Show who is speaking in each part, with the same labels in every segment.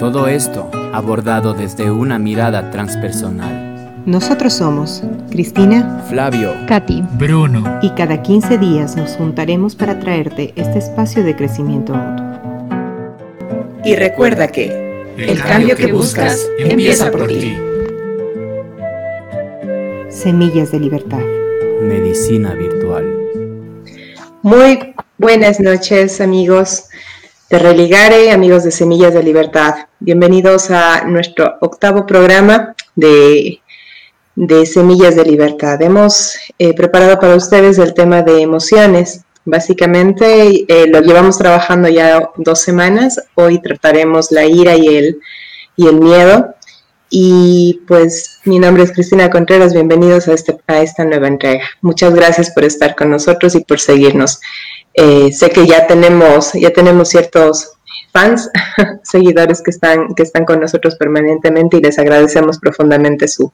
Speaker 1: Todo esto abordado desde una mirada transpersonal.
Speaker 2: Nosotros somos Cristina,
Speaker 1: Flavio,
Speaker 3: Katy,
Speaker 4: Bruno.
Speaker 2: y cada 15 días nos juntaremos para traerte este espacio de crecimiento mutuo. Y recuerda que el cambio que buscas empieza por ti. Semillas de Libertad.
Speaker 1: Medicina Virtual.
Speaker 5: Muy buenas noches amigos de Religare, amigos de Semillas de Libertad. Bienvenidos a nuestro octavo programa de, de Semillas de Libertad. Hemos eh, preparado para ustedes el tema de emociones. Básicamente eh, lo llevamos trabajando ya dos semanas. Hoy trataremos la ira y el, y el miedo. Y pues mi nombre es Cristina Contreras, bienvenidos a, este, a esta nueva entrega. Muchas gracias por estar con nosotros y por seguirnos. Eh, sé que ya tenemos, ya tenemos ciertos fans, seguidores que están, que están con nosotros permanentemente y les agradecemos profundamente su,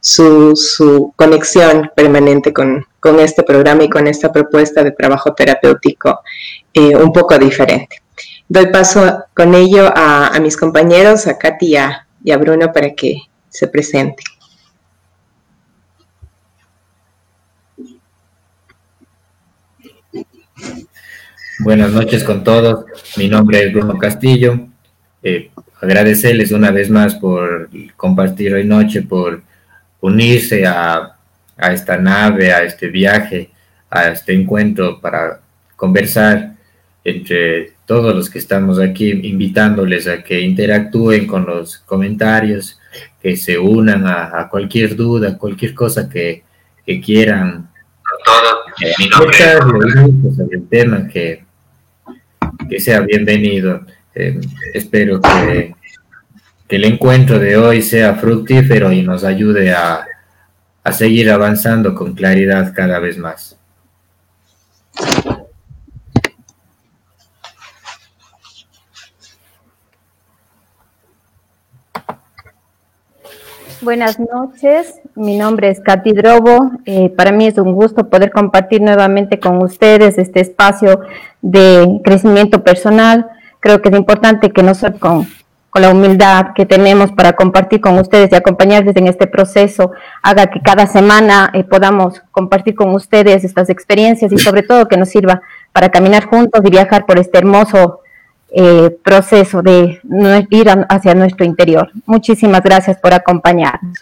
Speaker 5: su, conexión permanente con, con, este programa y con esta propuesta de trabajo terapéutico eh, un poco diferente. Doy paso con ello a, a mis compañeros, a Katy y a, Bruno para que se presente.
Speaker 6: Buenas noches con todos. Mi nombre es Bruno Castillo. Eh, agradecerles una vez más por compartir hoy noche, por unirse a, a, esta nave, a este viaje, a este encuentro para conversar entre todos los que estamos aquí, invitándoles a que interactúen con los comentarios, que se unan a, a cualquier duda, cualquier cosa que, que quieran.
Speaker 7: Todo,
Speaker 6: eh,
Speaker 7: mi nombre es
Speaker 6: el tema que, que sea bienvenido. Eh, espero que, que, el encuentro de hoy sea fructífero y nos ayude a, a seguir avanzando con claridad cada vez más.
Speaker 3: Buenas noches, mi nombre es Katy Drobo. Eh, para mí es un gusto poder compartir nuevamente con ustedes este espacio de crecimiento personal. Creo que es importante que nosotros, con, con la humildad que tenemos para compartir con ustedes y acompañarles en este proceso, haga que cada semana eh, podamos compartir con ustedes estas experiencias y sobre todo que nos sirva para caminar juntos y viajar por este hermoso eh, proceso de ir hacia nuestro interior. Muchísimas gracias por acompañarnos.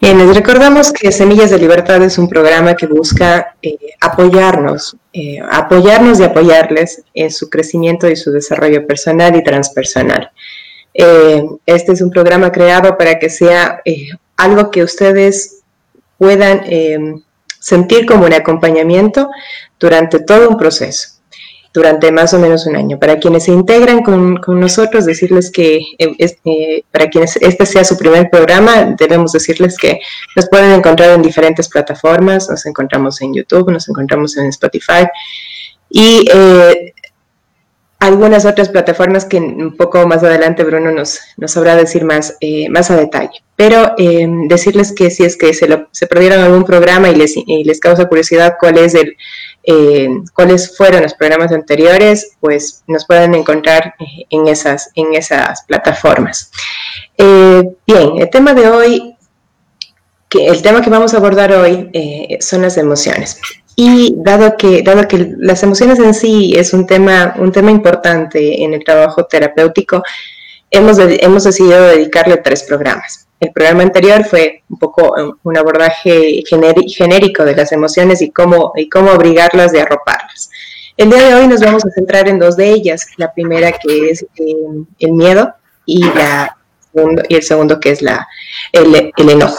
Speaker 5: Bien, les recordamos que Semillas de Libertad es un programa que busca eh, apoyarnos, eh, apoyarnos y apoyarles en su crecimiento y su desarrollo personal y transpersonal. Este es un programa creado para que sea algo que ustedes puedan sentir como un acompañamiento durante todo un proceso, durante más o menos un año. Para quienes se integran con, con nosotros, decirles que eh, eh, para quienes este sea su primer programa, debemos decirles que nos pueden encontrar en diferentes plataformas, nos encontramos en YouTube, nos encontramos en Spotify y eh, algunas otras plataformas que un poco más adelante Bruno nos, nos sabrá decir más, eh, más a detalle. Pero eh, decirles que si es que se, lo, se, perdieron algún programa y les, y les causa curiosidad cuál es el, eh, cuáles fueron los programas anteriores, pues nos pueden encontrar en esas, en esas plataformas. bien, el tema de hoy, que el tema que vamos a abordar hoy son las emociones. Y dado que, dado que las emociones en sí es un tema, un tema importante en el trabajo terapéutico, hemos, hemos decidido dedicarle tres programas. El programa anterior fue un poco un abordaje genérico de las emociones y cómo, y cómo obligarlas de arroparlas. El día de hoy nos vamos a centrar en dos de ellas. La primera que es eh, el miedo y, la, y el segundo que es la, el enojo.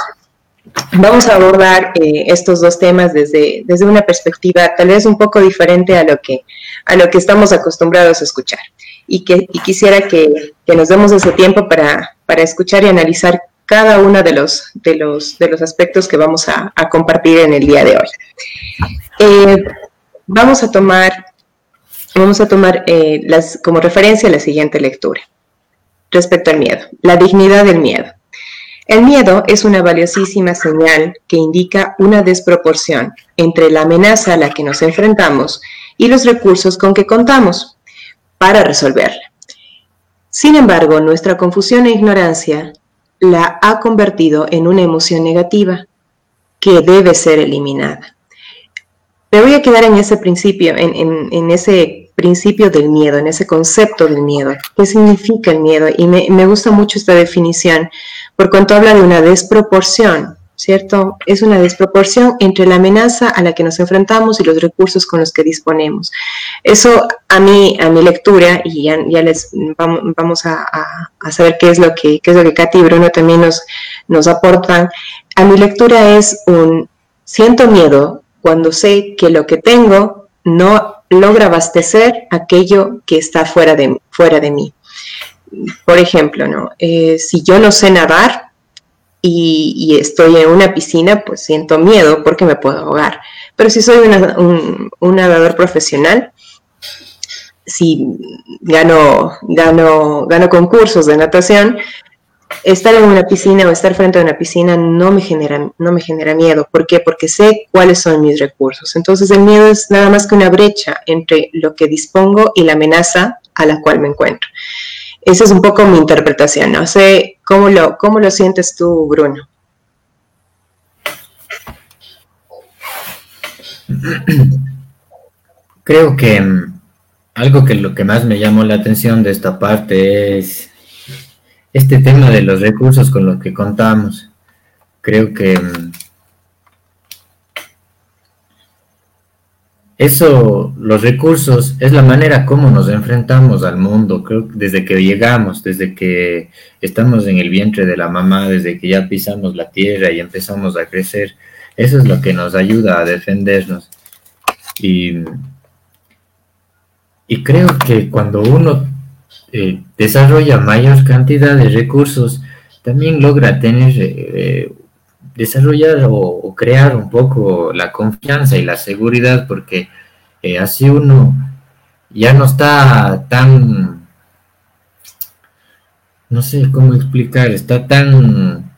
Speaker 5: Vamos a abordar eh, estos dos temas desde, desde una perspectiva tal vez un poco diferente a lo que, a lo que estamos acostumbrados a escuchar. Y, que, quisiera que, que, nos demos ese tiempo para, para, escuchar y analizar cada uno de los, de los, de los aspectos que vamos a, a compartir en el día de hoy. Eh, vamos a tomar, vamos a tomar eh, las, como referencia la siguiente lectura respecto al miedo, la dignidad del miedo. El miedo es una valiosísima señal que indica una desproporción entre la amenaza a la que nos enfrentamos y los recursos con que contamos para resolverla. Sin embargo, nuestra confusión e ignorancia la ha convertido en una emoción negativa que debe ser eliminada. Me voy a quedar en ese principio, en, en, ese principio del miedo, en ese concepto del miedo. ¿Qué significa el miedo? Y me, me gusta mucho esta definición, por cuanto habla de una desproporción, ¿cierto? Es una desproporción entre la amenaza a la que nos enfrentamos y los recursos con los que disponemos. Eso a mí, a mi lectura, y ya, ya les vamos, a, a, a, saber qué es lo que, qué es lo que Katy y Bruno también nos, nos aportan, a mi lectura es un, siento miedo cuando sé que lo que tengo no logra abastecer aquello que está fuera de, fuera de mí. Por ejemplo, ¿no? Eh, si yo no sé nadar y, estoy en una piscina, pues siento miedo porque me puedo ahogar. Pero si soy un, un, nadador profesional, si gano, gano, gano concursos de natación, estar en una piscina o estar frente a una piscina no me genera, no me genera miedo. ¿Por qué? Porque sé cuáles son mis recursos. Entonces el miedo es nada más que una brecha entre lo que dispongo y la amenaza a la cual me encuentro. Esa es un poco mi interpretación. No sé cómo lo, cómo lo sientes tú, Bruno.
Speaker 6: Creo que mm, algo que lo que más me llamó la atención de esta parte es este tema de los recursos con los que contamos. Creo que mm, eso, los recursos, es la manera como nos enfrentamos al mundo, creo que desde que llegamos, desde que estamos en el vientre de la mamá, desde que ya pisamos la tierra y empezamos a crecer, eso es lo que nos ayuda a defendernos. Y, y creo que cuando uno eh, desarrolla mayor cantidad de recursos, también logra tener, eh, desarrollar o, crear un poco la confianza y la seguridad, porque eh, así uno ya no está tan, no sé cómo explicar, está tan...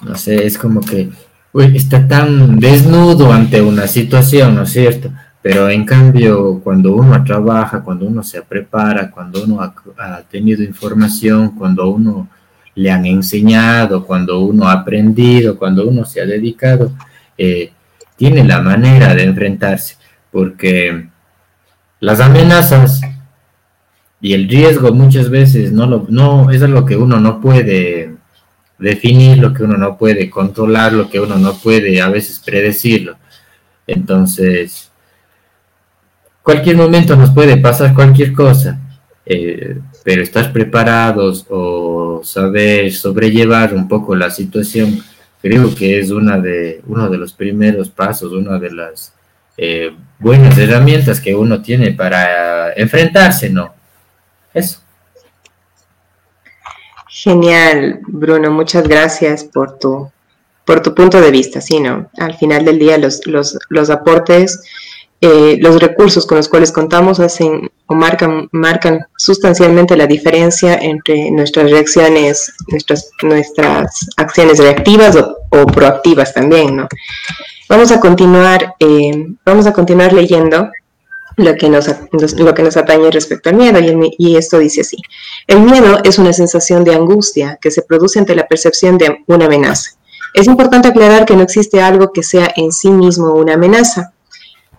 Speaker 6: No sé, es como que está tan desnudo ante una situación, ¿no es cierto? Pero en cambio, cuando uno trabaja, cuando uno se prepara, cuando uno ha, ha, tenido información, cuando uno le han enseñado, cuando uno ha aprendido, cuando uno se ha dedicado, eh, tiene la manera de enfrentarse, porque las amenazas y el riesgo muchas veces no, lo, no es algo que uno no puede definir, lo que uno no puede controlar, lo que uno no puede a veces predecirlo. Entonces, cualquier momento nos puede pasar cualquier cosa, eh, pero estar preparados o saber sobrellevar un poco la situación, creo que es una de, uno de los primeros pasos, una de las eh, buenas herramientas que uno tiene para enfrentarse, ¿no? Eso.
Speaker 5: Genial, Bruno, muchas gracias por tu, por tu punto de vista. Sí, ¿no? Al final del día los, los, los aportes, eh, los recursos con los cuales contamos hacen o marcan, marcan sustancialmente la diferencia entre nuestras reacciones, nuestras, nuestras acciones reactivas o, proactivas también, ¿no? Vamos a continuar, eh, vamos a continuar leyendo lo que nos, lo que nos atañe respecto al miedo, y, el, y, esto dice así. El miedo es una sensación de angustia que se produce ante la percepción de una amenaza. Es importante aclarar que no existe algo que sea en sí mismo una amenaza.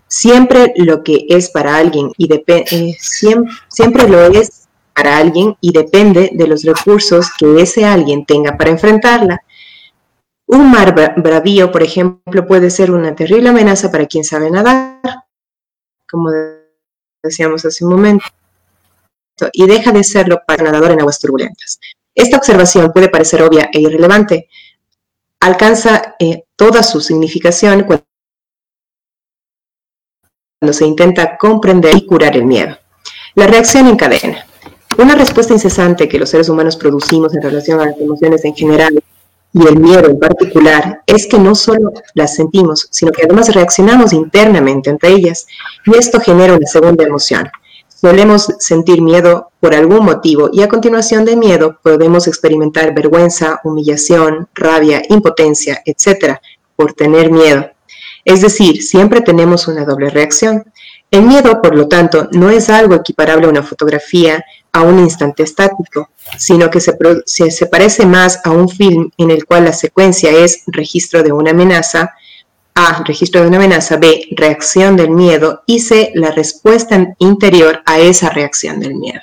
Speaker 5: Siempre lo que es para alguien y eh, siempre, siempre lo es para alguien y depende de los recursos que ese alguien tenga para enfrentarla. Un mar bravío, por ejemplo, puede ser una terrible amenaza para quien sabe nadar, como decíamos hace un momento. Y deja de serlo para nadador en aguas turbulentas. Esta observación puede parecer obvia e irrelevante. Alcanza eh, toda su significación cuando se intenta comprender y curar el miedo. La reacción en cadena. Una respuesta incesante que los seres humanos producimos en relación a las emociones en general y el miedo en particular es que no solo las sentimos, sino que además reaccionamos internamente ante ellas y esto genera una segunda emoción, Solemos sentir miedo por algún motivo y a continuación de miedo podemos experimentar vergüenza, humillación, rabia, impotencia, etc. por tener miedo. Es decir, siempre tenemos una doble reacción. El miedo, por lo tanto, no es algo equiparable a una fotografía a un instante estático, sino que se, se, parece más a un film en el cual la secuencia es registro de una amenaza, a. Registro de una amenaza. B. Reacción del miedo. Y C. La respuesta interior a esa reacción del miedo.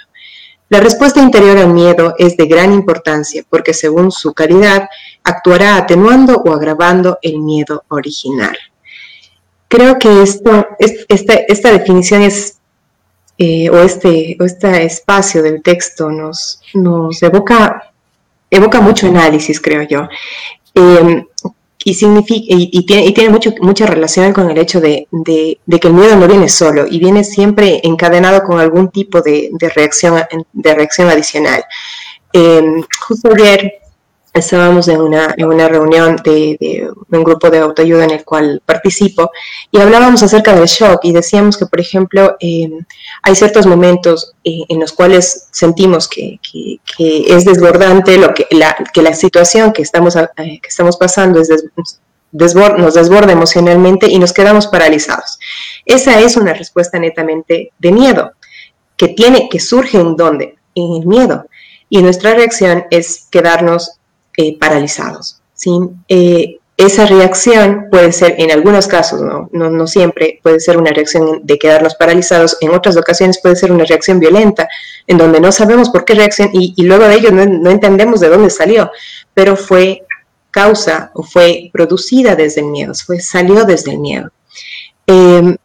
Speaker 5: La respuesta interior al miedo es de gran importancia porque según su calidad actuará atenuando o agravando el miedo original. Creo que esto, esta, esta definición es, eh, o, este, o este espacio del texto nos, nos evoca, evoca mucho análisis, creo yo. Eh, y, significa, y, tiene, y tiene mucho, mucha relación con el hecho de, de, que el miedo no viene solo y viene siempre encadenado con algún tipo de, de reacción, de reacción adicional. Eh, justo estábamos en una, en una reunión de, un grupo de autoayuda en el cual participo y hablábamos acerca del shock y decíamos que, por ejemplo, em, hay ciertos momentos eh, en los cuales sentimos que, es desbordante lo que la, que la situación que estamos, eh, que estamos pasando es nos desborda emocionalmente y nos quedamos paralizados. Esa es una respuesta netamente de miedo, que tiene, que surge en dónde? En el miedo. Y nuestra reacción es quedarnos eh, paralizados. ¿sí? Eh, esa reacción puede ser, en algunos casos, ¿no? No, siempre, puede ser una reacción de quedarnos paralizados, en otras ocasiones puede ser una reacción violenta, en donde no sabemos por qué reacción y, luego de ello no, entendemos de dónde salió, pero fue causa o fue producida desde el miedo, fue, salió desde el miedo. Eh,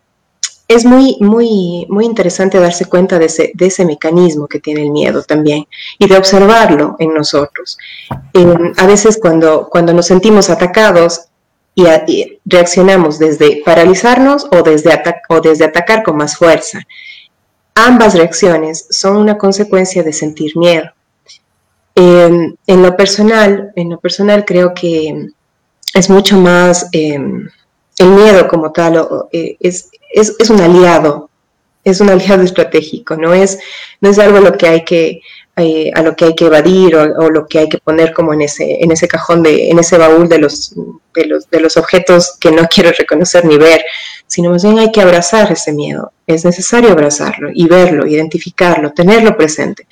Speaker 5: es muy, muy, muy interesante darse cuenta de ese, de ese mecanismo que tiene el miedo también y de observarlo en nosotros. Em, a veces cuando, cuando nos sentimos atacados y, reaccionamos desde paralizarnos o desde, o desde atacar con más fuerza, ambas reacciones son una consecuencia de sentir miedo. Em, en lo personal, en lo personal creo que es mucho más em, el miedo como tal, eh, es, es, un aliado, es un aliado estratégico, no es, no es algo a lo que hay que, eh, a lo que hay que evadir o, lo que hay que poner como en ese, en ese cajón, de, en ese baúl de los, de, los, de los objetos que no quiero reconocer ni ver, sino más bien hay que abrazar ese miedo. Es necesario abrazarlo y verlo, identificarlo, tenerlo presente,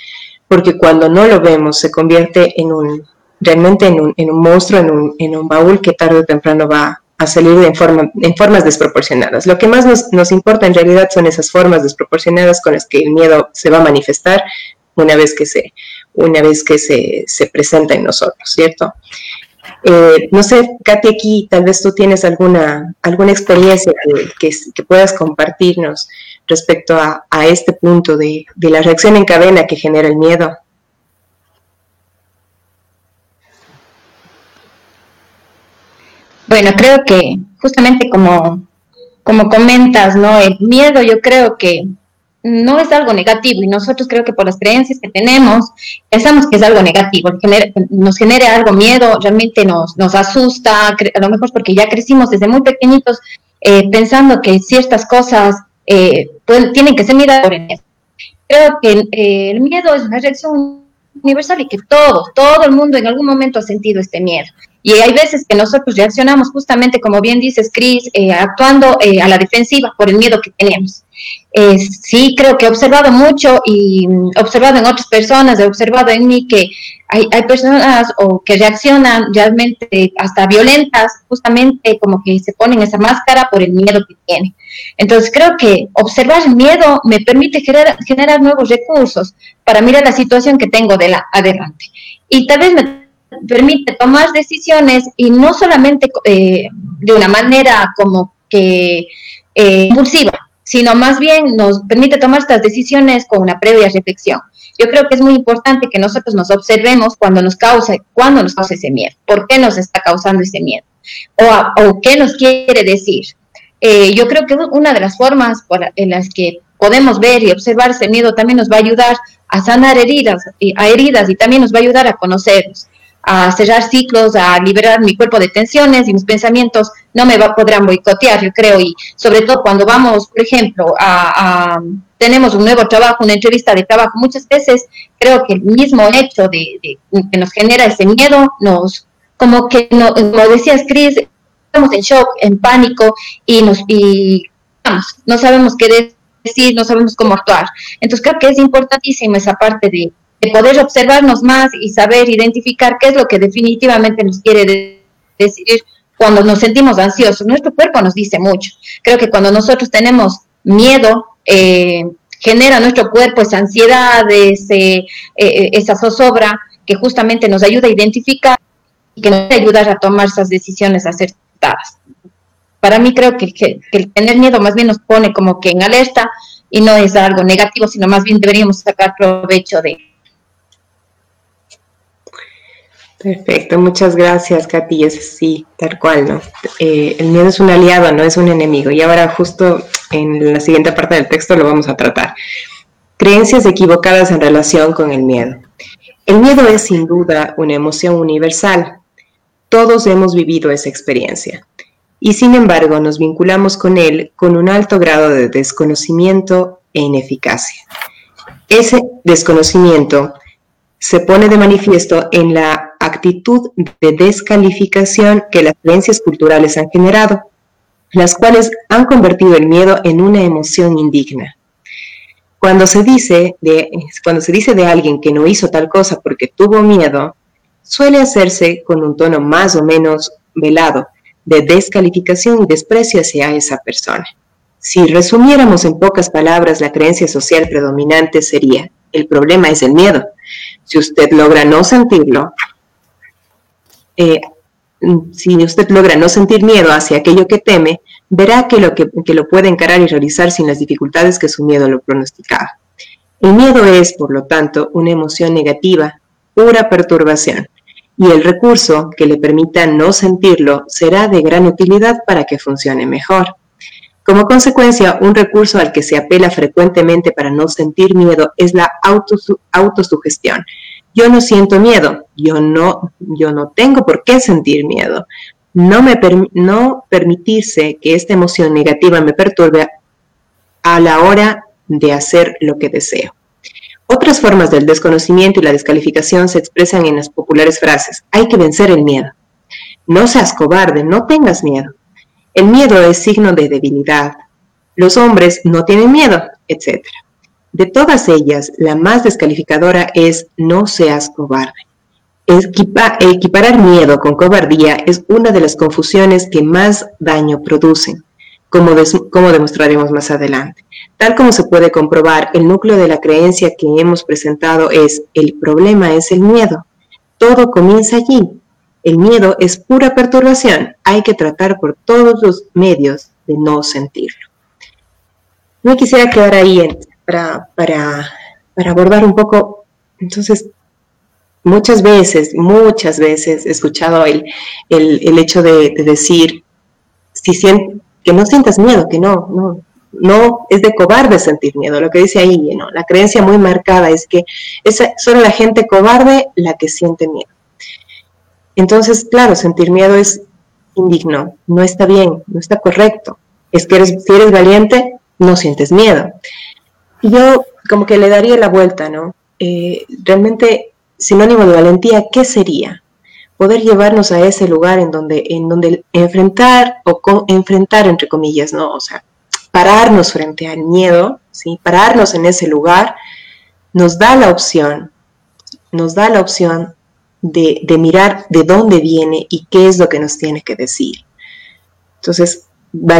Speaker 5: porque cuando no lo vemos se convierte en un, realmente en un, en un monstruo, en un, en un baúl que tarde o temprano va, a salir en, forma, en formas desproporcionadas. Lo que más nos, nos, importa en realidad son esas formas desproporcionadas con las que el miedo se va a manifestar una vez que se, una vez que se, se presenta en nosotros, ¿cierto? Eh, no sé, Katy, aquí tal vez tú tienes alguna, alguna experiencia que, que, puedas compartirnos respecto a, a este punto de, de la reacción en cadena que genera el miedo.
Speaker 8: Bueno, creo que justamente como, como comentas, ¿no? El miedo yo creo que no es algo negativo y nosotros creo que por las creencias que tenemos pensamos que es algo negativo, nos genera algo miedo, realmente nos, nos asusta, a lo mejor porque ya crecimos desde muy pequeñitos eh, pensando que ciertas cosas eh, tienen que ser miradas por el Creo que eh, el miedo es una reacción universal y que todos, todo el mundo en algún momento ha sentido este miedo. Y hay veces que nosotros reaccionamos justamente, como bien dices, Cris, eh, actuando eh, a la defensiva por el miedo que tenemos. Eh, sí, creo que he observado mucho y mm, he observado en otras personas, he observado en mí que hay, hay personas o que reaccionan realmente hasta violentas, justamente como que se ponen esa máscara por el miedo que tienen. Entonces creo que observar el miedo me permite generar, generar nuevos recursos para mirar la situación que tengo de la, adelante. Y tal vez me permite tomar decisiones y no solamente eh, de una manera como que eh, impulsiva, sino más bien nos permite tomar estas decisiones con una previa reflexión. Yo creo que es muy importante que nosotros nos observemos cuando nos causa, cuando nos causa ese miedo, por qué nos está causando ese miedo o, qué nos quiere decir. Eh, yo creo que una de las formas en las que podemos ver y observar ese miedo también nos va a ayudar a sanar heridas, a heridas y también nos va a ayudar a conocernos a cerrar ciclos, a liberar mi cuerpo de tensiones y mis pensamientos no me va, podrán boicotear, yo creo, y sobre todo cuando vamos, por ejemplo, a, tenemos un nuevo trabajo, una entrevista de trabajo, muchas veces creo que el mismo hecho de, que nos genera ese miedo, nos, como que, no, como decías, Cris, estamos en shock, en pánico y nos, y vamos, no sabemos qué decir, no sabemos cómo actuar. Entonces creo que es importantísima esa parte de poder observarnos más y saber identificar qué es lo que definitivamente nos quiere decir cuando nos sentimos ansiosos. Nuestro cuerpo nos dice mucho. Creo que cuando nosotros tenemos miedo, eh, genera nuestro cuerpo esa ansiedad, eh, eh, esa zozobra que justamente nos ayuda a identificar y que nos ayuda a tomar esas decisiones acertadas. Para mí creo que el tener miedo más bien nos pone como que en alerta y no es algo negativo, sino más bien deberíamos sacar provecho de,
Speaker 5: Perfecto, muchas gracias, Katy. Es sí, tal cual, ¿no? Eh, el miedo es un aliado, no es un enemigo. Y ahora justo en la siguiente parte del texto lo vamos a tratar. Creencias equivocadas en relación con el miedo. El miedo es sin duda una emoción universal. Todos hemos vivido esa experiencia. Y sin embargo nos vinculamos con él con un alto grado de desconocimiento e ineficacia. Ese desconocimiento se pone de manifiesto en la actitud de descalificación que las creencias culturales han generado, las cuales han convertido el miedo en una emoción indigna. Cuando se dice de, cuando se dice de alguien que no hizo tal cosa porque tuvo miedo, suele hacerse con un tono más o menos velado de descalificación y desprecio hacia esa persona. Si resumiéramos en pocas palabras la creencia social predominante sería, el problema es el miedo. Si usted logra no sentirlo, eh, si usted logra no sentir miedo hacia aquello que teme, verá que lo, que, lo puede encarar y realizar sin las dificultades que su miedo lo pronosticaba. El miedo es, por lo tanto, una emoción negativa, pura perturbación, y el recurso que le permita no sentirlo será de gran utilidad para que funcione mejor. Como consecuencia, un recurso al que se apela frecuentemente para no sentir miedo es la autosugestión. Yo no siento miedo, yo no, yo no tengo por qué sentir miedo. No, me no permitirse que esta emoción negativa me perturbe a la hora de hacer lo que deseo. Otras formas del desconocimiento y la descalificación se expresan en las populares frases, hay que vencer el miedo. No seas cobarde, no tengas miedo. El miedo es signo de debilidad. Los hombres no tienen miedo, etc. De todas ellas, la más descalificadora es no seas cobarde. equiparar miedo con cobardía es una de las confusiones que más daño producen, como, demostraremos más adelante. Tal como se puede comprobar, el núcleo de la creencia que hemos presentado es el problema es el miedo. Todo comienza allí, el miedo es pura perturbación. Hay que tratar por todos los medios de no sentirlo. Me quisiera quedar ahí para, para, abordar un poco, entonces, muchas veces, muchas veces he escuchado el, el, hecho de, decir si que no sientas miedo, que no, no, no es de cobarde sentir miedo, lo que dice ahí, ¿no? la creencia muy marcada es que es solo la gente cobarde la que siente miedo. Entonces, claro, sentir miedo es indigno, no está bien, no está correcto. Es que eres, si eres valiente, no sientes miedo. Yo como que le daría la vuelta, ¿no? Eh, realmente, sinónimo de valentía, ¿qué sería? Poder llevarnos a ese lugar en donde, en donde enfrentar o enfrentar, entre comillas, ¿no? O sea, pararnos frente al miedo, ¿sí? Pararnos en ese lugar nos da la opción, nos da la opción de, mirar de dónde viene y qué es lo que nos tiene que decir. Entonces, la,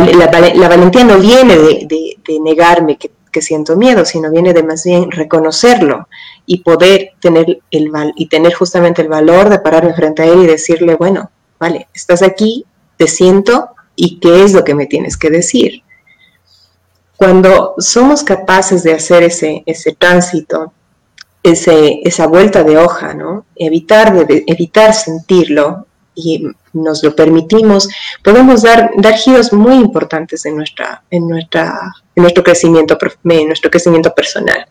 Speaker 5: valentía no viene de, negarme que, siento miedo, sino viene de más bien reconocerlo y poder tener, el, y tener justamente el valor de pararme frente a él y decirle, bueno, vale, estás aquí, te siento y qué es lo que me tienes que decir. cuando somos capaces de hacer ese, ese tránsito, ese, esa vuelta de hoja, ¿no? Evitar, de, evitar sentirlo y nos lo permitimos, podemos dar, dar giros muy importantes en, nuestra, en, nuestra, nuestro, crecimiento, en nuestro crecimiento personal.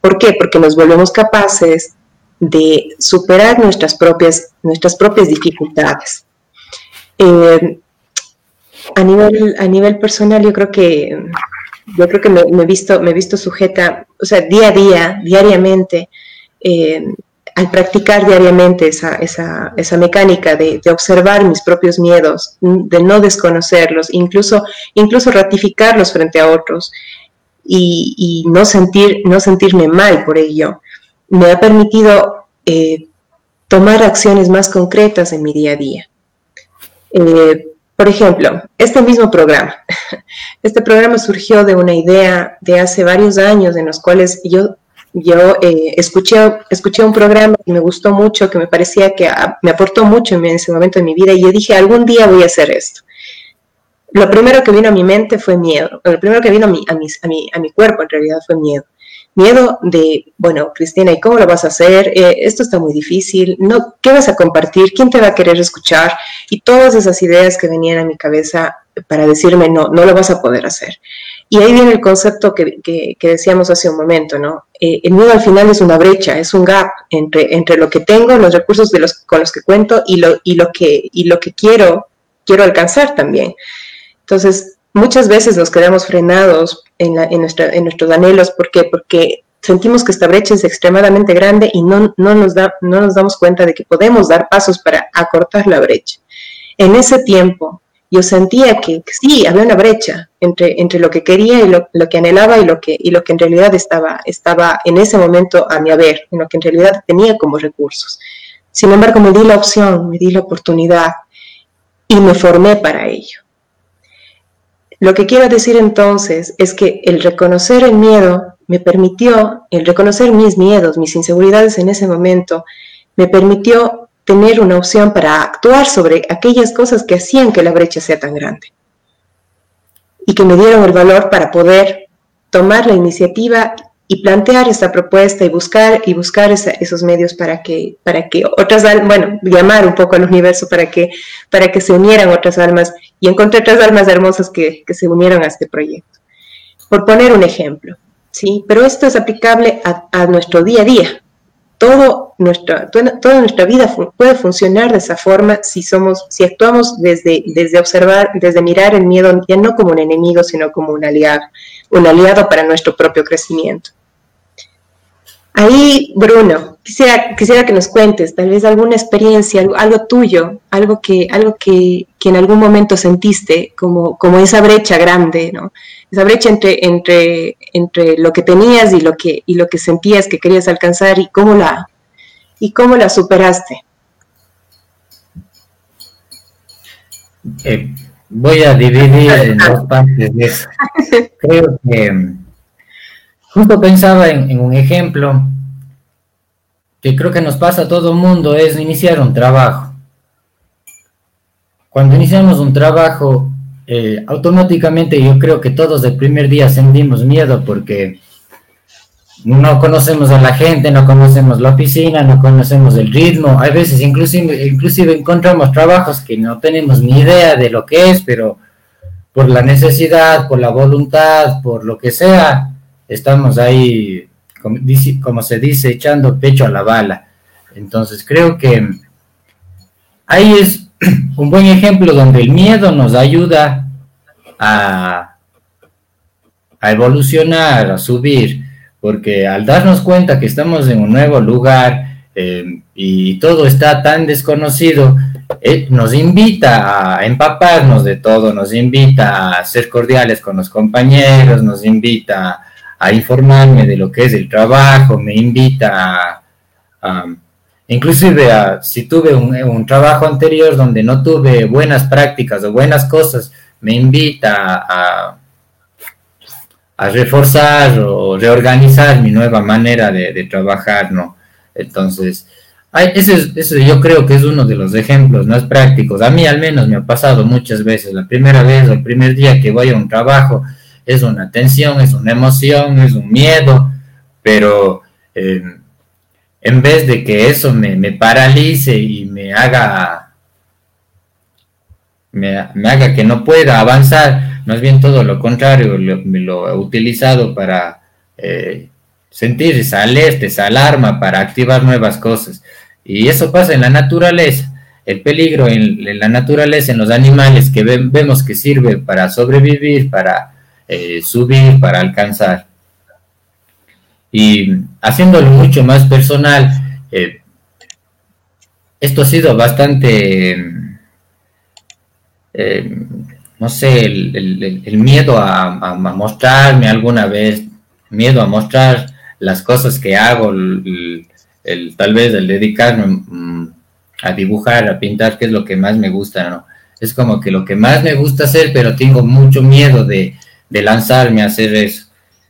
Speaker 5: ¿Por qué? Porque nos volvemos capaces de superar nuestras propias, nuestras propias dificultades. Eh, a, nivel, a nivel personal, yo creo que, yo creo que me, he visto, me visto sujeta, o sea, día a día, diariamente, eh, al practicar diariamente esa, esa, esa mecánica de, observar mis propios miedos, de no desconocerlos, incluso, incluso ratificarlos frente a otros y, y no, sentir, no sentirme mal por ello, me ha permitido eh, tomar acciones más concretas en mi día a día. Eh, por ejemplo, este mismo programa. Este programa surgió de una idea de hace varios años en los cuales yo, yo eh, escuché, escuché un programa que me gustó mucho, que me parecía que ah, me aportó mucho en ese momento de mi vida y yo dije, algún día voy a hacer esto. Lo primero que vino a mi mente fue miedo. Lo primero que vino a mi, a a mi, a mi cuerpo en realidad fue miedo miedo de, bueno, Cristina, ¿y cómo lo vas a hacer? Eh, esto está muy difícil, no, ¿qué vas a compartir? ¿Quién te va a querer escuchar? Y todas esas ideas que venían a mi cabeza para decirme, no, no lo vas a poder hacer. Y ahí viene el concepto que, que, decíamos hace un momento, ¿no? Eh, el miedo al final es una brecha, es un gap entre, entre lo que tengo, los recursos de los, con los que cuento y lo, y lo, que, y lo que quiero, quiero alcanzar también. Entonces, muchas veces nos quedamos frenados en, en, nuestros anhelos. ¿Por qué? Porque sentimos que esta brecha es extremadamente grande y no, no, nos da, no nos damos cuenta de que podemos dar pasos para acortar la brecha. En ese tiempo yo sentía que, sí, había una brecha entre, entre lo que quería y lo, lo, que anhelaba y lo que, y lo que en realidad estaba, estaba en ese momento a mi haber, en lo que en realidad tenía como recursos. Sin embargo, me di la opción, me di la oportunidad y me formé para ello. Lo que quiero decir entonces es que el reconocer el miedo me permitió, el reconocer mis miedos, mis inseguridades en ese momento, me permitió tener una opción para actuar sobre aquellas cosas que hacían que la brecha sea tan grande. Y que me dieron el valor para poder tomar la iniciativa y plantear esta propuesta y buscar y buscar esos medios para que para que otras bueno llamar un poco al universo para que para que se unieran otras almas y encontré otras almas hermosas que, que se unieron a este proyecto. Por poner un ejemplo sí pero esto es aplicable a nuestro día a día todo nuestra, toda nuestra vida puede funcionar de esa forma si somos, si actuamos desde, desde observar, desde mirar el miedo ya no como un enemigo, sino como un aliado, un aliado para nuestro propio crecimiento. Ahí, Bruno, quisiera, quisiera que nos cuentes tal vez alguna experiencia, algo, tuyo, algo que, algo que, que, en algún momento sentiste como, como esa brecha grande, ¿no? Esa brecha entre, entre, entre lo que tenías y lo que, y lo que sentías que querías alcanzar y cómo la, y cómo la superaste.
Speaker 6: Eh, voy a dividir en dos partes de eso. Creo que Justo pensaba en, un ejemplo que creo que nos pasa a todo el mundo, es iniciar un trabajo. Cuando iniciamos un trabajo, eh, automáticamente yo creo que todos el primer día sentimos miedo porque no conocemos a la gente, no conocemos la oficina, no conocemos el ritmo. Hay veces inclusive, inclusive encontramos trabajos que no tenemos ni idea de lo que es, pero por la necesidad, por la voluntad, por lo que sea, estamos ahí, como, se dice, echando pecho a la bala. Entonces creo que ahí es un buen ejemplo donde el miedo nos ayuda a, a evolucionar, a subir, porque al darnos cuenta que estamos en un nuevo lugar eh, y todo está tan desconocido, eh, nos invita a empaparnos de todo, nos invita a ser cordiales con los compañeros, nos invita a informarme de lo que es el trabajo, me invita a, inclusive a, si tuve un, trabajo anterior donde no tuve buenas prácticas o buenas cosas, me invita a, reforzar o reorganizar mi nueva manera de, trabajar, ¿no? Entonces, ese, yo creo que es uno de los ejemplos más prácticos. A mí al menos me ha pasado muchas veces. La primera vez o el primer día que voy a un trabajo, es una tensión, es una emoción, es un miedo, pero eh, en vez de que eso me, me paralice y me haga, me, haga que no pueda avanzar, más bien todo lo contrario, lo, lo he utilizado para eh, sentir esa alerta, esa alarma, para activar nuevas cosas. Y eso pasa en la naturaleza. El peligro en, la naturaleza, en los animales que vemos que sirve para sobrevivir, para eh, subir, para alcanzar. Y haciéndolo mucho más personal, eh, esto ha sido bastante, eh, no sé, el, miedo a, mostrarme alguna vez, miedo a mostrar las cosas que hago, tal vez el dedicarme mm, a dibujar, a pintar, que es lo que más me gusta, ¿no? Es como que lo que más me gusta hacer, pero tengo mucho miedo de, de lanzarme a hacer eso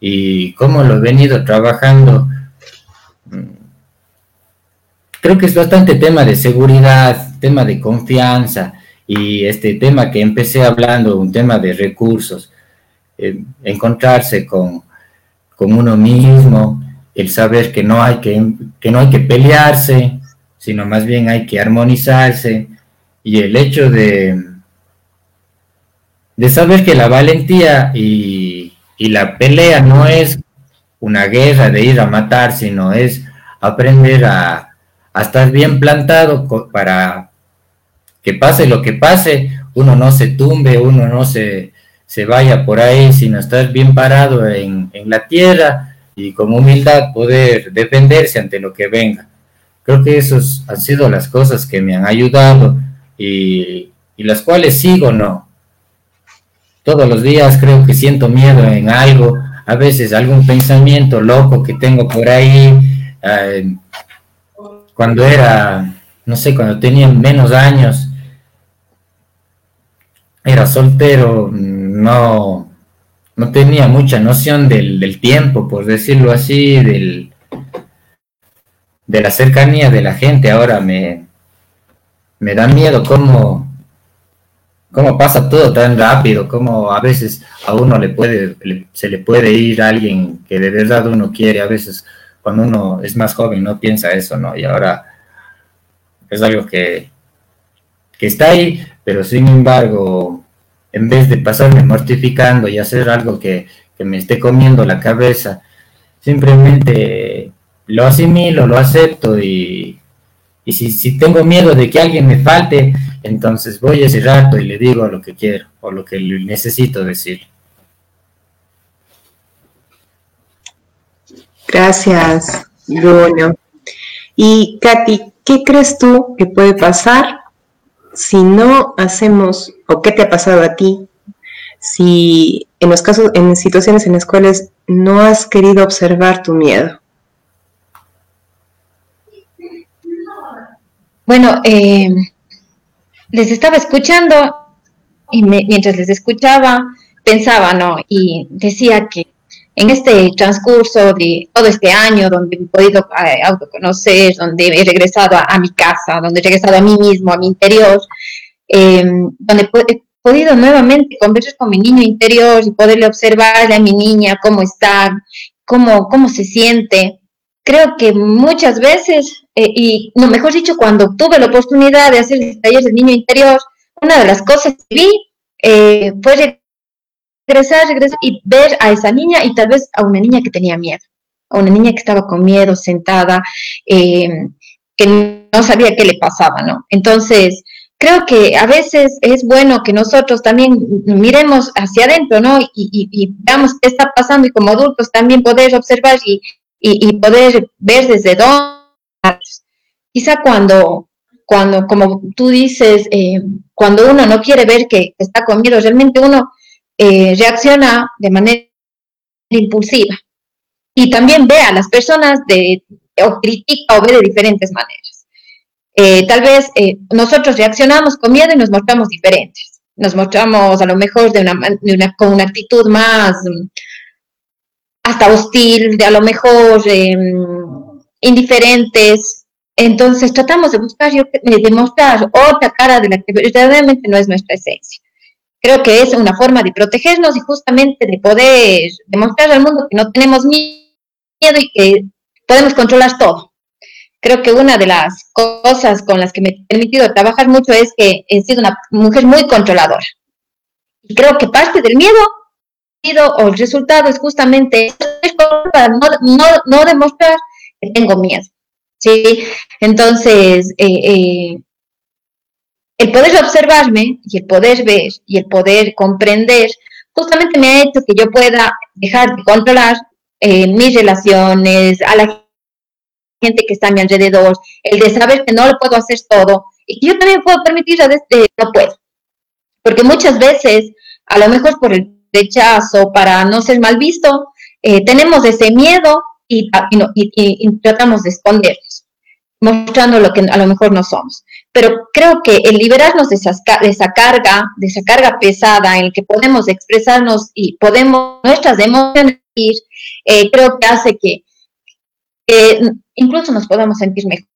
Speaker 6: y cómo lo he venido trabajando. Creo que es bastante tema de seguridad, tema de confianza y este tema que empecé hablando, un tema de recursos, eh, encontrarse con, con, uno mismo, el saber que no, hay que, que no hay que pelearse, sino más bien hay que armonizarse y el hecho de, de saber que la valentía y y la pelea no es una guerra de ir a matar, sino es aprender a, estar bien plantado para que pase lo que pase, uno no se tumbe, uno no se, se vaya por ahí, sino estar bien parado en, la tierra y con humildad poder defenderse ante lo que venga. Creo que esas han sido las cosas que me han ayudado y, y las cuales sigo, ¿no? Todos los días creo que siento miedo en algo, a veces algún pensamiento loco que tengo por ahí. Eh, cuando era, no sé, cuando tenía menos años, era soltero, no, no tenía mucha noción del, del tiempo, por decirlo así, del, de la cercanía de la gente. Ahora me, me da miedo cómo, cómo pasa todo tan rápido, cómo a veces a uno le puede, se le puede ir a alguien que de verdad uno quiere, a veces cuando uno es más joven no piensa eso, ¿no? Y ahora es algo que, que está ahí, pero sin embargo, en vez de pasarme mortificando y hacer algo que, que me esté comiendo la cabeza, simplemente lo asimilo, lo acepto y, y si, si tengo miedo de que alguien me falte, entonces voy ese rato y le digo lo que quiero o lo que necesito decir.
Speaker 5: Gracias, Bruno. Y Katy, ¿qué crees tú que puede pasar si no hacemos, o qué te ha pasado a ti, si en los casos, en situaciones en las cuales no has querido observar tu miedo?
Speaker 8: Bueno, eh, les estaba escuchando y mientras les escuchaba pensaba, ¿no? Y decía que en este transcurso de todo este año, donde he podido eh, autoconocer, donde he regresado a, mi casa, donde he regresado a mí mismo, a mi interior, em, donde he podido nuevamente conversar con mi niño interior y poderle observar a mi niña cómo está, cómo, cómo se siente. Creo que muchas veces eh, y no, mejor dicho, cuando tuve la oportunidad de hacer el del niño interior, una de las cosas que vi eh, fue regresar, y ver a esa niña y tal vez a una niña que tenía miedo, a una niña que estaba con miedo, sentada, eh, que no sabía qué le pasaba, ¿no? Entonces, creo que a veces es bueno que nosotros también miremos hacia adentro, ¿no? Y, veamos qué está pasando y como adultos también poder observar y, y poder ver desde dónde Quizá cuando, cuando como tú dices, eh, cuando uno no quiere ver que está con miedo, realmente uno eh, reacciona de manera impulsiva. Y también ve a las personas de, o critica o ve de diferentes maneras. Eh, tal vez nosotros reaccionamos con miedo y nos mostramos diferentes. Nos mostramos a lo mejor de una, con una actitud más hasta hostil, de a lo mejor em, indiferentes. Entonces tratamos de buscar, de demostrar otra cara de la que verdaderamente no es nuestra esencia. Creo que es una forma de protegernos y justamente de poder demostrar al mundo que no tenemos miedo y que podemos controlar todo. Creo que una de las cosas con las que me he permitido trabajar mucho es que he sido una mujer muy controladora. Y creo que parte del miedo o el resultado es justamente no, no, demostrar que tengo miedo. ¿sí? Entonces, eh, eh, el poder observarme y el poder ver y el poder comprender justamente me ha hecho que yo pueda dejar de controlar eh, mis relaciones, a la gente que está a mi alrededor, el de saber que no lo puedo hacer todo y que yo también puedo permitir a veces no puedo. Porque muchas veces, a lo mejor por el rechazo, para no ser mal visto, eh, tenemos ese miedo y, y, tratamos de escondernos, mostrando lo que a lo mejor no somos. Pero creo que el liberarnos de, de esa carga, de esa carga pesada en el que podemos expresarnos y podemos nuestras emociones eh, creo que hace que incluso nos podamos sentir mejor.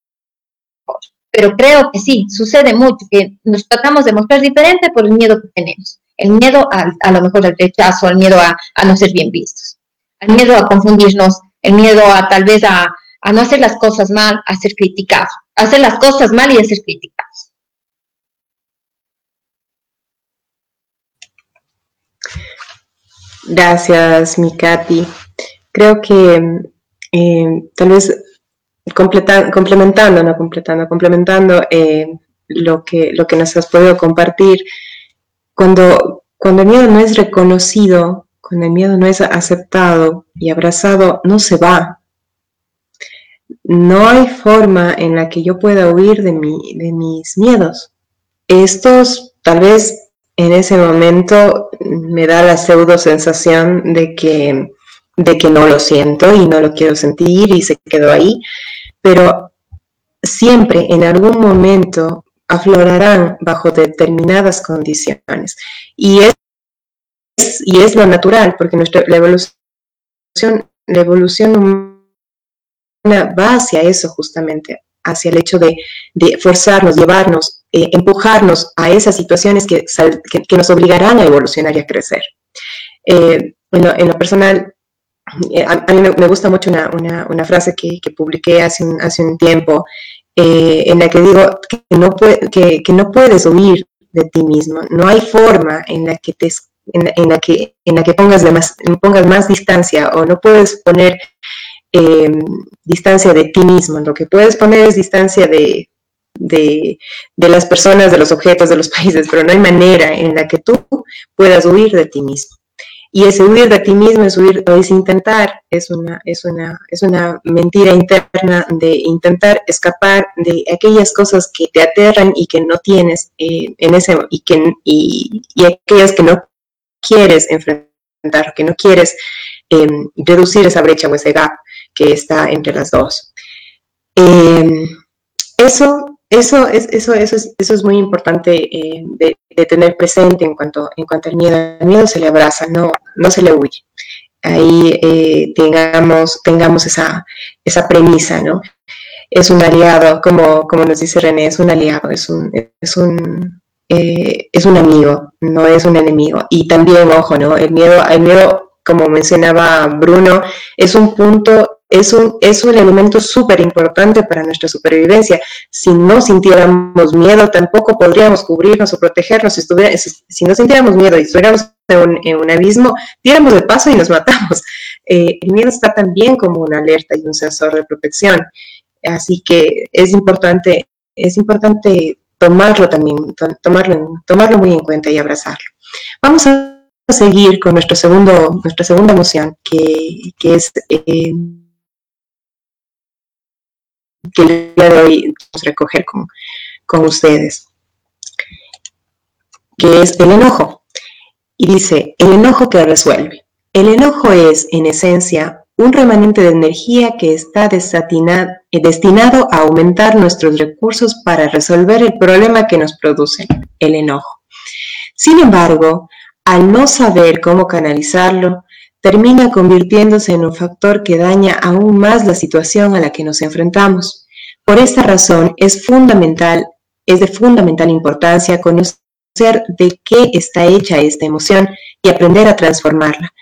Speaker 8: Pero creo que sí, sucede mucho, que nos tratamos de mostrar diferente por el miedo que tenemos. El miedo a, a lo mejor al rechazo, al miedo a, a, no ser bien vistos, al miedo a confundirnos, el miedo a tal vez a, a no hacer las cosas mal, a ser criticados, hacer las cosas mal y a ser criticados.
Speaker 5: Gracias, Mikati. Creo que eh, tal vez complementando, no completando, complementando eh, lo, que, lo que nos has podido compartir, cuando, cuando el miedo no es reconocido, cuando el miedo no es aceptado y abrazado, no se va. No hay forma en la que yo pueda huir de, mi, de mis miedos. Estos tal vez en ese momento me da la pseudo sensación de que de que no lo siento y no lo quiero sentir y se quedó ahí, pero siempre en algún momento aflorarán bajo determinadas condiciones. Y es, y es lo natural, porque nuestra, la evolución, la evolución humana va hacia eso justamente, hacia el hecho de, forzarnos, llevarnos, eh, empujarnos a esas situaciones que, que, nos obligarán a evolucionar y a crecer. Eh, bueno, en lo personal, eh, a, mí me, gusta mucho una, una, frase que, que, publiqué hace un, hace un tiempo, eh, en la que digo que no, que, que, no puedes huir de ti mismo, no hay forma en la que, te, en, la, que, en la que pongas, más, pongas más distancia o no puedes poner em, distancia de ti mismo, lo que puedes poner es distancia de, de, de, las personas, de los objetos, de los países, pero no hay manera en la que tú puedas huir de ti mismo. Y ese huir de ti mismo es huir, es intentar, es una, es una, es una mentira interna de intentar escapar de aquellas cosas que te aterran y que no tienes eh, en ese, y que, y, aquellas que no quieres enfrentar, que no quieres em, reducir esa brecha o ese gap que está entre las dos. Em, eso eso es, eso, eso es, eso es muy importante eh, de, tener presente en cuanto, en cuanto al miedo. El miedo se le abraza, no, no se le huye. Ahí eh, tengamos, tengamos esa, esa premisa, ¿no? Es un aliado, como, como nos dice René, es un aliado, es un, es un, eh, es un amigo, no es un enemigo. Y también, ojo, ¿no? El miedo, el miedo, como mencionaba Bruno, es un punto es un, es un elemento súper importante para nuestra supervivencia. Si no sintiéramos miedo, tampoco podríamos cubrirnos o protegernos. Si, si, no sintiéramos miedo y estuviéramos en un, abismo, diéramos de paso y nos matamos. Eh, el miedo está también como una alerta y un sensor de protección. Así que es importante, es importante tomarlo también, tomarlo, tomarlo muy en cuenta y abrazarlo. Vamos a seguir con nuestro segundo, nuestra segunda emoción, que, que es eh, que el día de hoy vamos a recoger con, con ustedes, que es el enojo. Y dice, el enojo que resuelve. El enojo es, en esencia, un remanente de energía que está destinado a aumentar nuestros recursos para resolver el problema que nos produce el enojo. Sin embargo, al no saber cómo canalizarlo, termina convirtiéndose en un factor que daña aún más la situación a la que nos enfrentamos. Por esta razón es fundamental, es de fundamental importancia conocer de qué está hecha esta emoción y aprender a transformarla,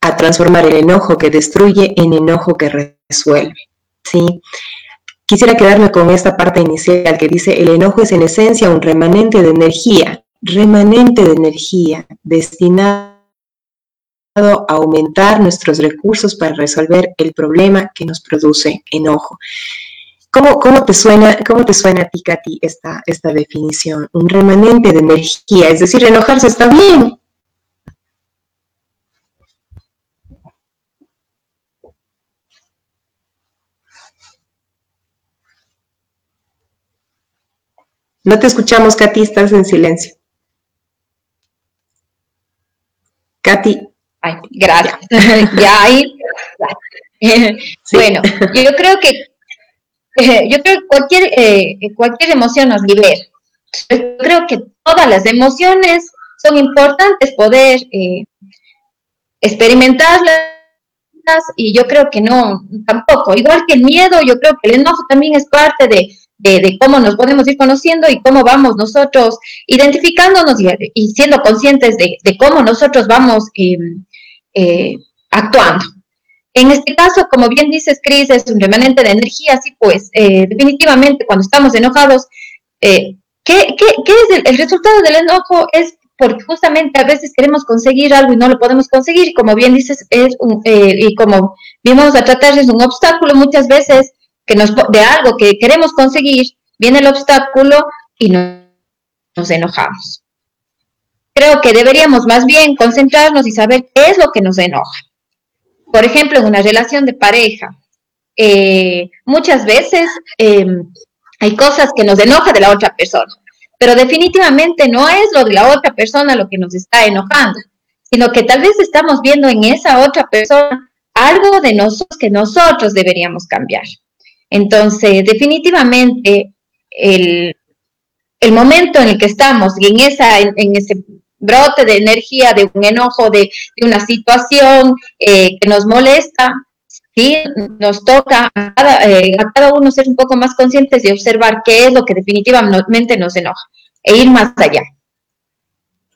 Speaker 5: a transformar el enojo que destruye en enojo que resuelve. ¿sí? Quisiera quedarme con esta parte inicial que dice, el enojo es en esencia un remanente de energía, remanente de energía destinado a aumentar nuestros recursos para resolver el problema que nos produce enojo. ¿Cómo, cómo, te, suena, ¿Cómo te suena a ti, Katy, esta, esta definición? Un remanente de energía, es decir, enojarse está bien. No te escuchamos, Katy, estás en silencio. Katy.
Speaker 8: Ay, gracias. ya ahí. Bueno, yo creo que yo creo que cualquier, eh, cualquier emoción nos libera. Yo creo que todas las emociones son importantes poder eh, experimentarlas y yo creo que no, tampoco. Igual que el miedo, yo creo que el enojo también es parte de, de, cómo nos podemos ir conociendo y cómo vamos nosotros identificándonos y, siendo conscientes de, cómo nosotros vamos em, eh, actuando. En este caso, como bien dices, Cris, es un remanente de energía, así pues, eh, definitivamente cuando estamos enojados, eh, ¿qué, es el, resultado del enojo? Es porque justamente a veces queremos conseguir algo y no lo podemos conseguir, como bien dices, es un, y como vimos a tratar, es un obstáculo muchas veces que nos, de algo que queremos conseguir, viene el obstáculo y nos enojamos. Creo que deberíamos más bien concentrarnos y saber qué es lo que nos enoja por ejemplo, en una relación de pareja, eh, muchas veces em, hay cosas que nos enoja de la otra persona, pero definitivamente no es lo de la otra persona lo que nos está enojando, sino que tal vez estamos viendo en esa otra persona algo de nosotros que nosotros deberíamos cambiar. Entonces, definitivamente, el, momento en el que estamos y en, esa, en ese brote de energía, de un enojo, de, una situación eh, que nos molesta, ¿sí? nos toca eh, a cada, uno ser un poco más conscientes y observar qué es lo que definitivamente nos enoja e ir más allá.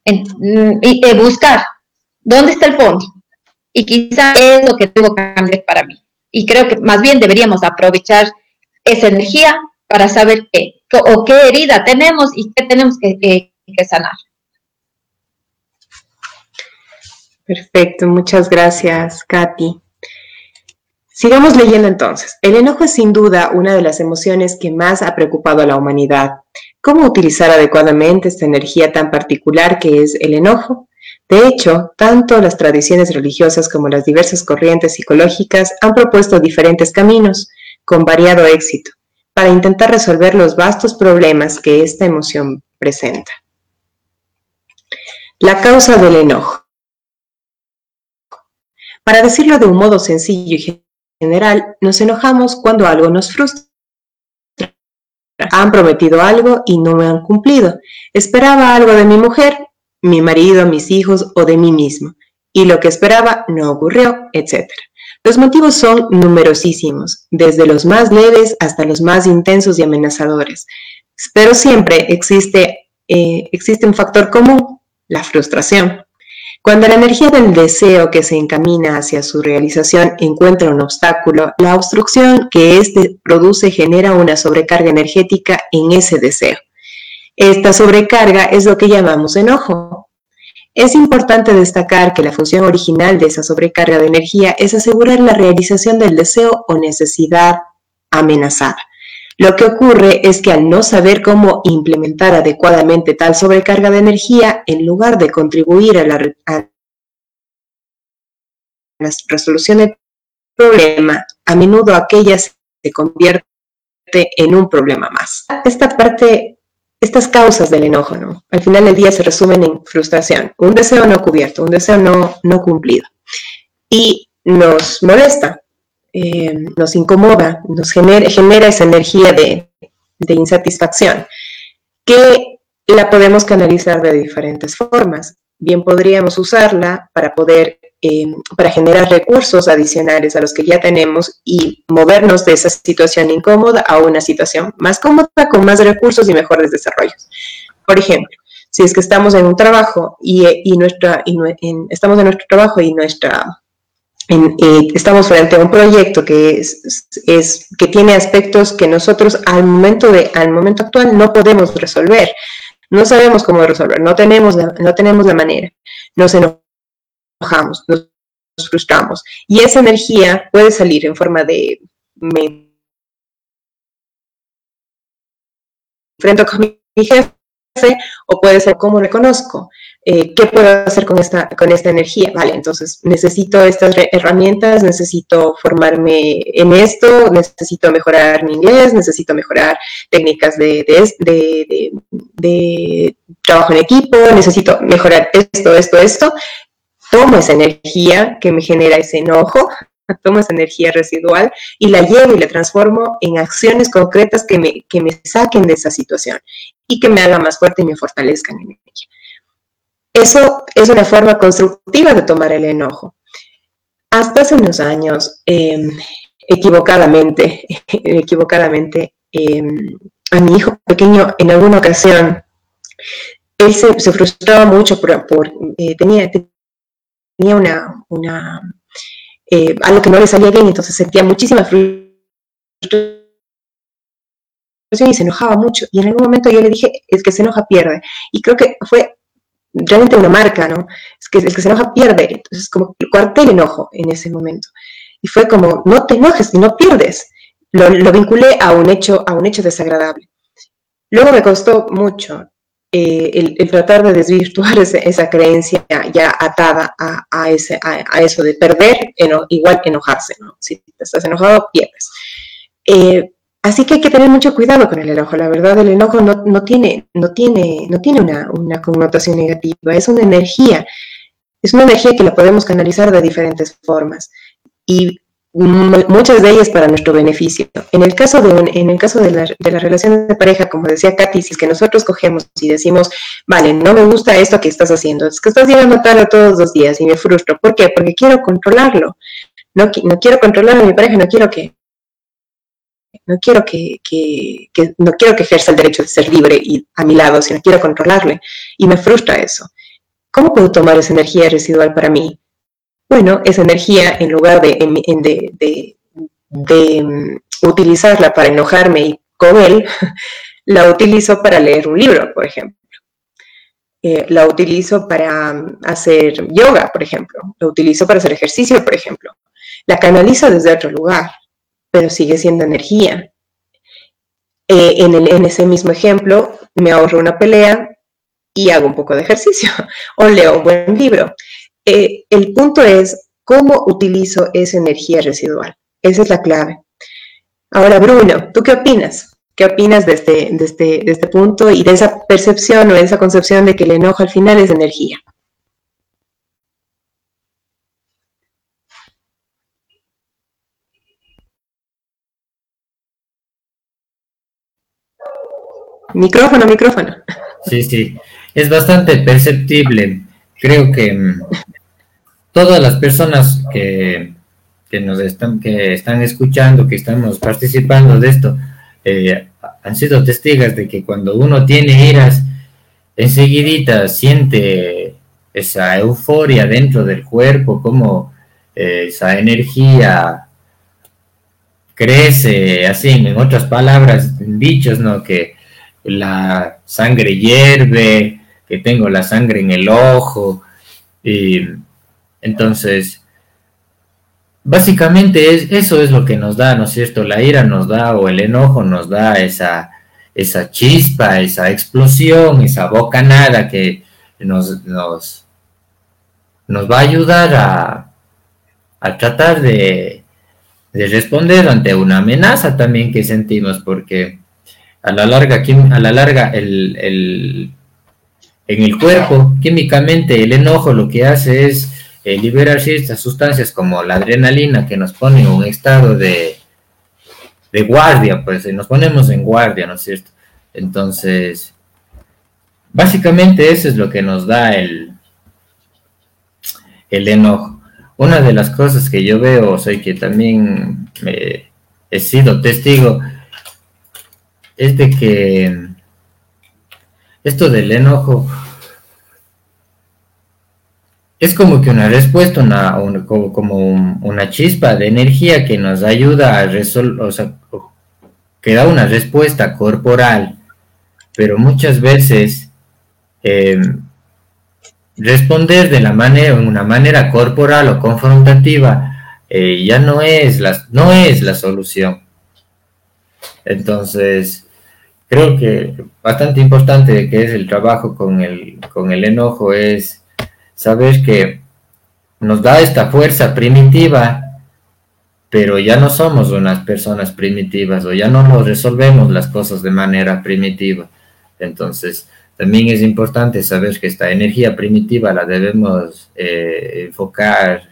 Speaker 8: Mm, y eh, buscar dónde está el fondo y quizá es lo que tengo que cambiar para mí. Y creo que más bien deberíamos aprovechar esa energía para saber qué o qué herida tenemos y qué tenemos que sanar.
Speaker 5: Perfecto, muchas gracias, Katy. Sigamos leyendo entonces. El enojo es sin duda una de las emociones que más ha preocupado a la humanidad. ¿Cómo utilizar adecuadamente esta energía tan particular que es el enojo? De hecho, tanto las tradiciones religiosas como las diversas corrientes psicológicas han propuesto diferentes caminos, con variado éxito, para intentar resolver los vastos problemas que esta emoción presenta. La causa del enojo. Para decirlo de un modo sencillo y general, nos enojamos cuando algo nos frustra. Han prometido algo y no me han cumplido. Esperaba algo de mi mujer, mi marido, mis hijos o de mí mismo. Y lo que esperaba no ocurrió, etc. Los motivos son numerosísimos, desde los más leves hasta los más intensos y amenazadores. Pero siempre existe, eh, existe un factor común, la frustración. Cuando la energía del deseo que se encamina hacia su realización encuentra un obstáculo, la obstrucción que éste produce genera una sobrecarga energética en ese deseo. Esta sobrecarga es lo que llamamos enojo. Es importante destacar que la función original de esa sobrecarga de energía es asegurar la realización del deseo o necesidad amenazada. Lo que ocurre es que al no saber cómo implementar adecuadamente tal sobrecarga de energía, en lugar de contribuir a la, resolución del problema, a menudo aquella se convierte en un problema más. Esta parte, estas causas del enojo, ¿no? Al final del día se resumen en frustración, un deseo no cubierto, un deseo no cumplido. Y nos molesta, eh, nos incomoda, nos genera, esa energía de, insatisfacción, que la podemos canalizar de diferentes formas. Bien podríamos usarla para poder, eh, para generar recursos adicionales a los que ya tenemos y movernos de esa situación incómoda a una situación más cómoda, con más recursos y mejores desarrollos. Por ejemplo, Si es que estamos en un trabajo y, y, estamos en nuestro trabajo y nuestra eh, estamos frente a un proyecto que, es, que tiene aspectos que nosotros al momento, de, al momento actual no podemos resolver. No sabemos cómo resolver, no tenemos la, no tenemos la manera. Nos enojamos, nos frustramos. Y esa energía puede salir en forma de me enfrento con mi jefe o puede ser cómo reconozco. Eh, ¿qué puedo hacer con esta, con esta energía? Vale, entonces necesito estas herramientas, necesito formarme en esto, necesito mejorar mi inglés, necesito mejorar técnicas de, de, de, trabajo en equipo, necesito mejorar esto, esto, esto. Tomo esa energía que me genera ese enojo, tomo esa energía residual y la llevo y la transformo en acciones concretas que me, que me saquen de esa situación y que me haga más fuerte y me fortalezcan en ella. Eso es una forma constructiva de tomar el enojo. Hasta hace unos años, em, equivocadamente, equivocadamente, em, a mi hijo pequeño en alguna ocasión, él se, frustraba mucho por, eh, tenía, tenía una, una eh, algo que no le salía bien, entonces sentía muchísima frustración y se enojaba mucho. Y en algún momento yo le dije, es que se enoja pierde. Y creo que fue realmente una marca, ¿no? Es que el que se enoja pierde. Entonces, como que corté el enojo en ese momento. Y fue como, no te enojes no pierdes. Lo, vinculé a un, hecho, a un hecho desagradable. Luego me costó mucho eh, el, tratar de desvirtuar esa creencia ya atada a, ese, a, eso de perder, igual enojarse, ¿no? Si estás enojado, pierdes. Eh, Así que hay que tener mucho cuidado con el enojo. La verdad, el enojo no, tiene, no tiene, no tiene una, connotación negativa, es una energía. Es una energía que la podemos canalizar de diferentes formas y muchas de ellas para nuestro beneficio. En el caso de, en el caso de, la, de las relaciones de pareja, como decía Katy, si es que nosotros cogemos y decimos, vale, no me gusta esto que estás haciendo, es que estás llegando tarde todos los días y me frustro. ¿Por qué? Porque quiero controlarlo. No, no quiero controlar a mi pareja, no quiero que no quiero que, no quiero que ejerza el derecho de ser libre y a mi lado, sino quiero controlarle. Y me frustra eso. ¿Cómo puedo tomar esa energía residual para mí? Bueno, esa energía, en lugar de, de, mm, utilizarla para enojarme con él, la utilizo para leer un libro, por ejemplo. Eh, la utilizo para mm, hacer yoga, por ejemplo. La utilizo para hacer ejercicio, por ejemplo. La canalizo desde otro lugar pero sigue siendo energía. Eh, en, ese mismo ejemplo, me ahorro una pelea y hago un poco de ejercicio o leo un buen libro. Eh, el punto es cómo utilizo esa energía residual. Esa es la clave. Ahora, Bruno, ¿tú qué opinas? ¿Qué opinas de este, de este, de este punto y de esa percepción o de esa concepción de que el enojo al final es energía? Micrófono, micrófono.
Speaker 6: Sí, sí, es bastante perceptible. Creo que mm, todas las personas que, nos están, que están escuchando, que estamos participando de esto, eh, han sido testigos de que cuando uno tiene iras, enseguidita siente esa euforia dentro del cuerpo, como eh, esa energía crece, así, en otras palabras, dichos, ¿no? Que la sangre hierve, que tengo la sangre en el ojo. Y entonces, básicamente es, eso es lo que nos da, ¿no es cierto? La ira nos da o el enojo nos da esa, esa chispa, esa explosión, esa bocanada que nos, nos, nos va a ayudar a, a tratar de, de responder ante una amenaza también que sentimos, porque a la larga, a la larga el, en el cuerpo, químicamente el enojo lo que hace es eh, liberar ciertas sustancias como la adrenalina que nos pone en un estado de, de guardia, pues nos ponemos en guardia, ¿no es cierto? Entonces, básicamente eso es lo que nos da el, el enojo. Una de las cosas que yo veo, soy que también he sido testigo, es de que esto del enojo es como que una respuesta, una, como una chispa de energía que nos ayuda a resolver, o sea, que da una respuesta corporal, pero muchas veces eh, responder de la manera, una manera corporal o confrontativa eh, ya no es, la, no es la solución. Entonces, creo que bastante importante que es el trabajo con el, con el enojo es saber que nos da esta fuerza primitiva, pero ya no somos unas personas primitivas o ya no nos resolvemos las cosas de manera primitiva. Entonces, también es importante saber que esta energía primitiva la debemos eh, enfocar,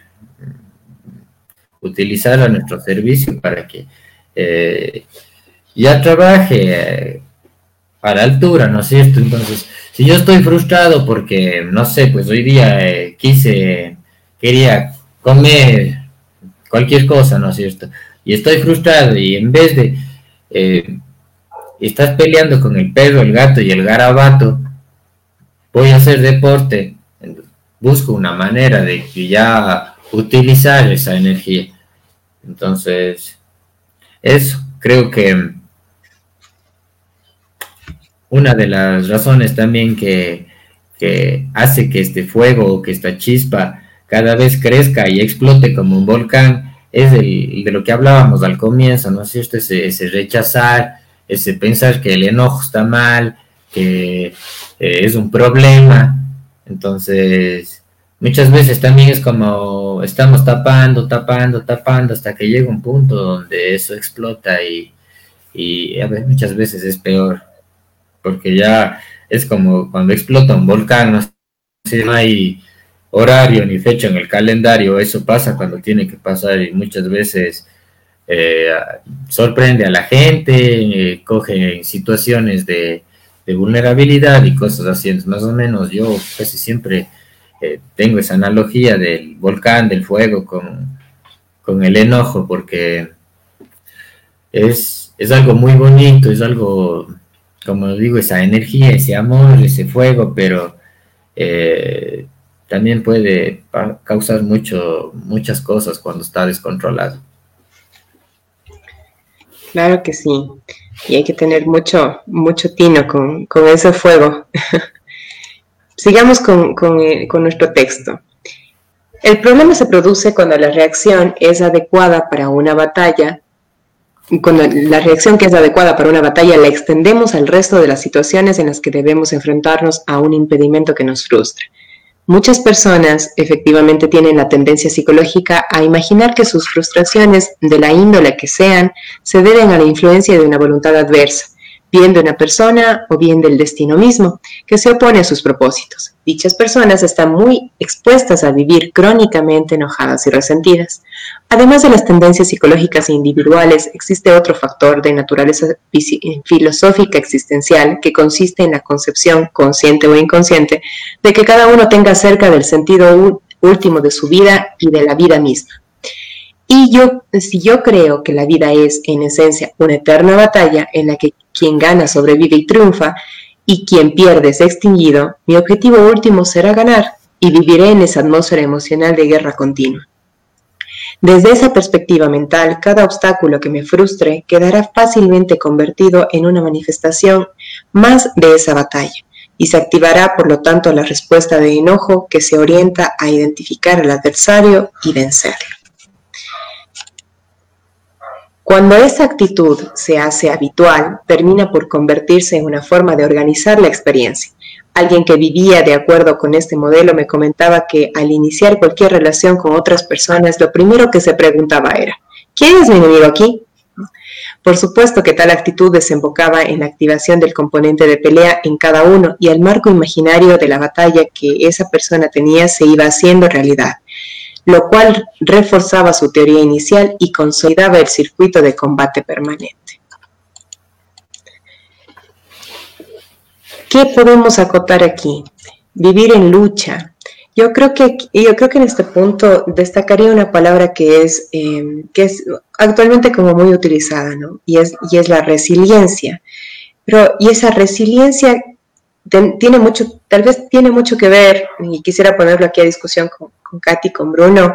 Speaker 6: utilizar a nuestro servicio para que eh, ya trabaje eh, a la altura, ¿no es cierto? Entonces, si yo estoy frustrado porque, no sé, pues hoy día eh, quise, quería comer cualquier cosa, ¿no es cierto? Y estoy frustrado y en vez de, eh, estás peleando con el perro, el gato y el garabato, voy a hacer deporte, busco una manera de ya utilizar esa energía. Entonces, eso, creo que una de las razones también que, hace que este fuego o que esta chispa cada vez crezca y explote como un volcán es el, de lo que hablábamos al comienzo, ¿no es cierto? Ese, ese rechazar, ese pensar que el enojo está mal, que eh, es un problema. Entonces, muchas veces también es como estamos tapando, tapando, tapando hasta que llega un punto donde eso explota y, y a veces, muchas veces es peor porque ya es como cuando explota un volcán, no, hay horario ni fecha en el calendario, eso pasa cuando tiene que pasar y muchas veces eh, sorprende a la gente, eh, coge situaciones de, vulnerabilidad y cosas así, más o menos yo casi siempre eh, tengo esa analogía del volcán, del fuego con, con el enojo, porque es, es algo muy bonito, es algo como digo, esa energía, ese amor, ese fuego, pero eh, también puede causar mucho, muchas cosas cuando está descontrolado.
Speaker 5: Claro que sí, y hay que tener mucho, mucho tino con, ese fuego. Sigamos con, eh, con nuestro texto. El problema se produce cuando la reacción es adecuada para una batalla cuando la reacción que es adecuada para una batalla la extendemos al resto de las situaciones en las que debemos enfrentarnos a un impedimento que nos frustra. Muchas personas efectivamente tienen la tendencia psicológica a imaginar que sus frustraciones, de la índole que sean, se deben a la influencia de una voluntad adversa, bien de una persona o bien del destino mismo, que se opone a sus propósitos. Dichas personas están muy expuestas a vivir crónicamente enojadas y resentidas. Además de las tendencias psicológicas e individuales, existe otro factor de naturaleza filosófica existencial que consiste en la concepción, consciente o inconsciente, de que cada uno tenga cerca del sentido último de su vida y de la vida misma. Y yo, si yo creo que la vida es, en esencia, una eterna batalla en la que quien gana sobrevive y triunfa, y quien pierde es extinguido, mi objetivo último será ganar y viviré en esa atmósfera emocional de guerra continua. Desde esa perspectiva mental, cada obstáculo que me frustre quedará fácilmente convertido en una manifestación más de esa batalla y se activará por lo tanto la respuesta de enojo que se orienta a identificar al adversario y vencerlo. Cuando esa actitud se hace habitual, termina por convertirse en una forma de organizar la experiencia. Alguien que vivía de acuerdo con este modelo me comentaba que al iniciar cualquier relación con otras personas, lo primero que se preguntaba era, ¿quién es mi enemigo aquí? Por supuesto que tal actitud desembocaba en la activación del componente de pelea en cada uno y el marco imaginario de la batalla que esa persona tenía se iba haciendo realidad lo cual reforzaba su teoría inicial y consolidaba el circuito de combate permanente. ¿Qué podemos acotar aquí? Vivir en lucha. Yo creo que, yo creo que en este punto destacaría una palabra que es, em, que es actualmente como muy utilizada, ¿no? Y es, y es la resiliencia. Pero, y esa resiliencia tiene mucho, tal vez tiene mucho que ver, y quisiera ponerlo aquí a discusión con, con Katy, con Bruno,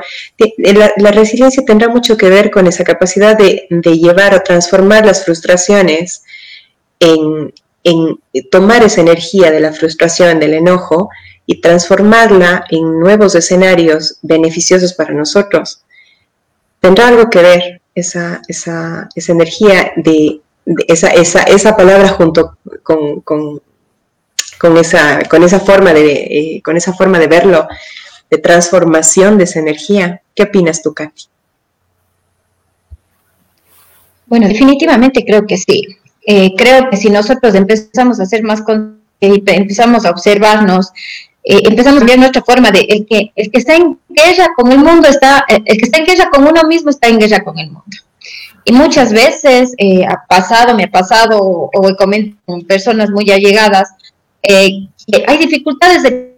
Speaker 5: la, resiliencia tendrá mucho que ver con esa capacidad de, llevar o transformar las frustraciones en, tomar esa energía de la frustración, del enojo, y transformarla en nuevos escenarios beneficiosos para nosotros. Tendrá algo que ver esa, esa, esa energía de, esa, esa, esa, palabra junto con, con, esa, con, esa forma de, eh, con esa forma de verlo, de transformación de esa energía. ¿Qué opinas tú, Katy?
Speaker 8: Bueno, definitivamente creo que sí. Eh, creo que si nosotros empezamos a ser más con, eh, empezamos a observarnos, eh, empezamos a ver nuestra forma de el que el que está en guerra con el mundo está el que está en guerra con uno mismo está en guerra con el mundo y muchas veces ha pasado me ha pasado o, he comentado con personas muy allegadas que hay dificultades de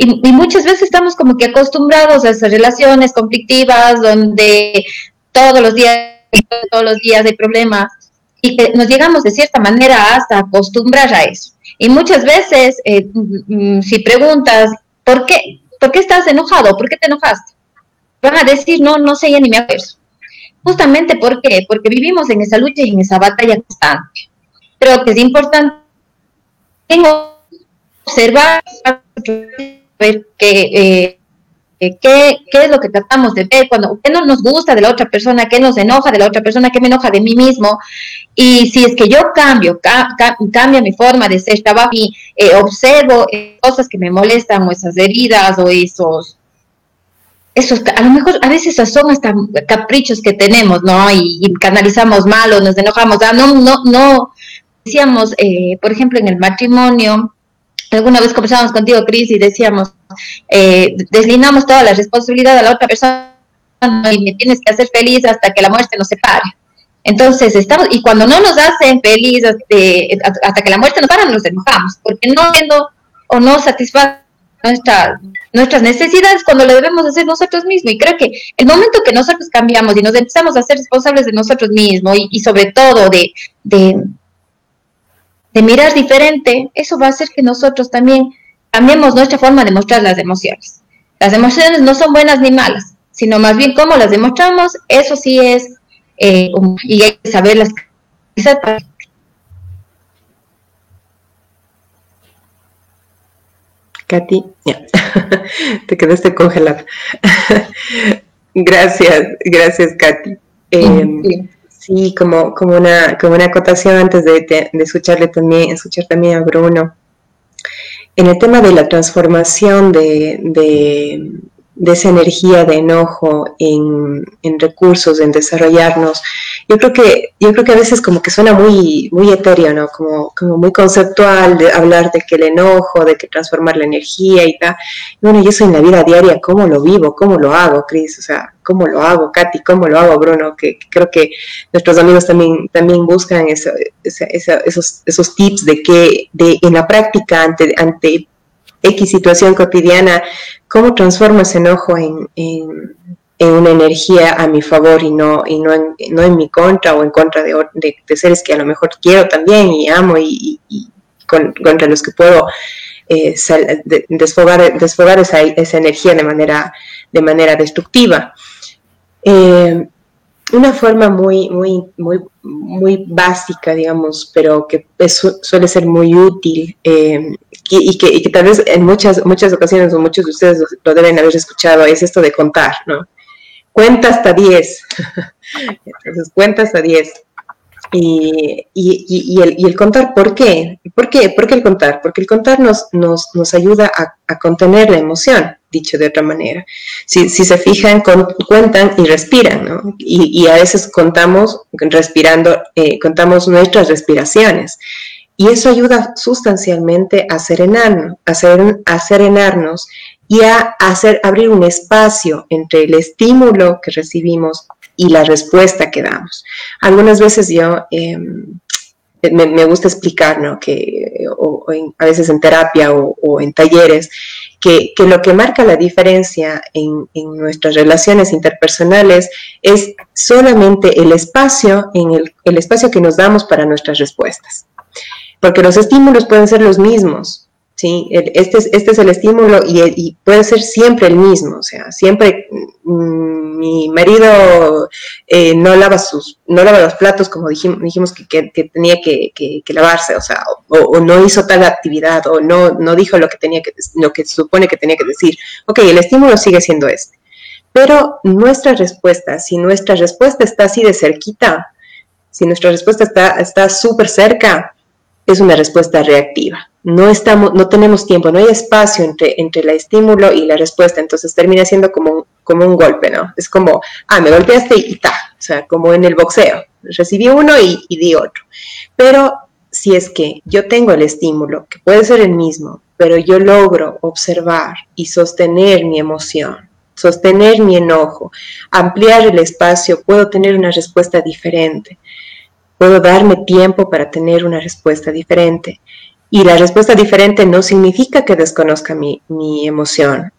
Speaker 8: y, muchas veces estamos como que acostumbrados a esas relaciones conflictivas donde todos los días, todos los días hay problemas y que nos llegamos de cierta manera hasta acostumbrar a eso. Y muchas veces, eh, mm, si preguntas, ¿por qué? ¿Por qué estás enojado? ¿Por qué te enojaste? Van a decir, no, no sé, ya ni me acuerdo. Justamente ¿por qué? Porque vivimos en esa lucha y en esa batalla constante. Creo que es importante observar ver qué, eh, qué, qué, es lo que tratamos de ver, cuando, qué no nos gusta de la otra persona, qué nos enoja de la otra persona, qué me enoja de mí mismo. Y si es que yo cambio, cambio mi forma de ser, trabajo y eh, observo eh, cosas que me molestan o esas heridas o esos esos, a lo mejor a veces son hasta caprichos que tenemos, ¿no? Y, canalizamos mal o nos enojamos. Ah, no, no, no. Decíamos, por ejemplo, en el matrimonio, alguna vez conversábamos contigo, Cris, y decíamos, eh, deslindamos toda la responsabilidad a la otra persona y me tienes que hacer feliz hasta que la muerte nos separe. Entonces, estamos, y cuando no nos hacen feliz hasta, que la muerte nos separe, nos enojamos, porque no viendo o no satisface nuestra, nuestras necesidades cuando lo debemos hacer nosotros mismos. Y creo que el momento que nosotros cambiamos y nos empezamos a ser responsables de nosotros mismos y, sobre todo de, de mirar diferente, eso va a hacer que nosotros también cambiemos nuestra forma de mostrar las emociones. Las emociones no son buenas ni malas, sino más bien cómo las demostramos, eso sí es, eh, y hay que saberlas.
Speaker 5: Katy, te quedaste congelada. gracias, gracias, Katy. Eh, Sí, como, como, una, como una acotación antes de, de, escucharle también, escuchar también a Bruno. En el tema de la transformación de, de esa energía de enojo en, recursos, en desarrollarnos. Yo creo que, yo creo que a veces como que suena muy, muy etéreo, ¿no? Como, como muy conceptual de hablar de que el enojo, de que transformar la energía y tal. Bueno, yo eso en la vida diaria, ¿cómo lo vivo? ¿Cómo lo hago, Cris? O sea, ¿cómo lo hago, Katy? ¿Cómo lo hago, Bruno? Que, creo que nuestros amigos también, también buscan esos, esos tips de que de, en la práctica ante, ante X situación cotidiana, cómo transformo ese enojo en, en, una energía a mi favor y no, y no, en, no en mi contra o en contra de, de, seres que a lo mejor quiero también y amo y, contra los que puedo eh, desfogar, desfogar esa, esa, energía de manera, de manera destructiva. Eh, una forma muy, muy, muy, muy básica, digamos, pero que suele ser muy útil eh, y, que, tal vez en muchas, muchas ocasiones o muchos de ustedes lo, deben haber escuchado, es esto de contar, ¿no? Cuenta hasta 10. Entonces, cuenta hasta 10. Y, y, el, y, el, contar, ¿por qué? ¿Por qué? ¿Por qué el contar? Porque el contar nos, nos, nos ayuda a, a, contener la emoción, dicho de otra manera. Si, si se fijan, cuentan y respiran, ¿no? Y, a veces contamos respirando, eh, contamos nuestras respiraciones. Y eso ayuda sustancialmente a serenarnos, a, a serenarnos y a hacer abrir un espacio entre el estímulo que recibimos y la respuesta que damos. Algunas veces yo em, me, gusta explicar, ¿no? Que, a veces en terapia o, en talleres, que, lo que marca la diferencia en, en, nuestras relaciones interpersonales es solamente el espacio, en el, el espacio que nos damos para nuestras respuestas. porque los estímulos pueden ser los mismos, ¿sí? Este es, este es el estímulo y, puede ser siempre el mismo, o sea, siempre mm, mi marido eh, no lava sus, no lava los platos como dijimos, dijimos que, tenía que, lavarse, o sea, o, no hizo tal actividad, o no, no dijo lo que tenía que, lo que supone que tenía que decir. Ok, el estímulo sigue siendo este. Pero nuestra respuesta, si nuestra respuesta está así de cerquita, si nuestra respuesta está súper cerca, es una respuesta reactiva no, estamos, no tenemos tiempo, no hay espacio entre, entre el estímulo y la respuesta, entonces termina siendo como un, como un golpe, ¿no? Es como, ah, me golpeaste y, ta, o sea, como en el boxeo, recibí uno y, y di otro. Pero si es que yo tengo el estímulo, que puede ser el mismo, pero yo logro observar y sostener mi emoción, sostener mi enojo, ampliar el espacio, puedo tener una respuesta diferente. Puedo darme tiempo para tener una respuesta diferente. Y la respuesta diferente no significa que desconozca mi, emoción.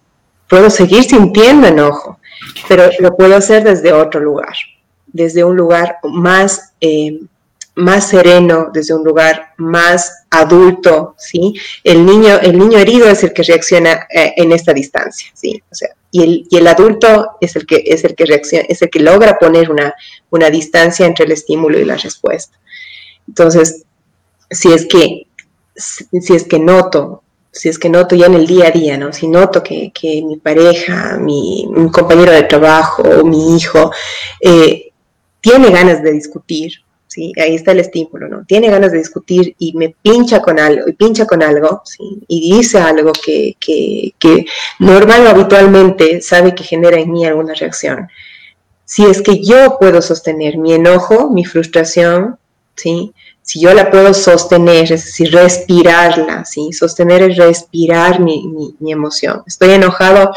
Speaker 5: Puedo seguir sintiendo enojo, pero lo puedo hacer desde otro lugar, desde un lugar más, eh, más sereno, desde un lugar más adulto, ¿sí? El niño, el niño herido es el que reacciona eh, en esta distancia, ¿sí? O sea, y el, y el, adulto es el que, es el que reacciona, es el que logra poner una, una distancia entre el estímulo y la respuesta. Entonces, si es que si es que noto, si es que noto ya en el día a día, ¿no? Si noto que, mi pareja, mi, compañero de trabajo, mi hijo, eh, tiene ganas de discutir, ¿sí? Ahí está el estímulo, ¿no? Tiene ganas de discutir y me pincha con algo, y pincha con algo, ¿sí? Y dice algo que, que, que normal o habitualmente sabe que genera en mí alguna reacción. Si es que yo puedo sostener mi enojo, mi frustración, ¿sí? Si yo la puedo sostener, es decir, respirarla, ¿sí? Sostener es respirar mi, emoción. Estoy enojado,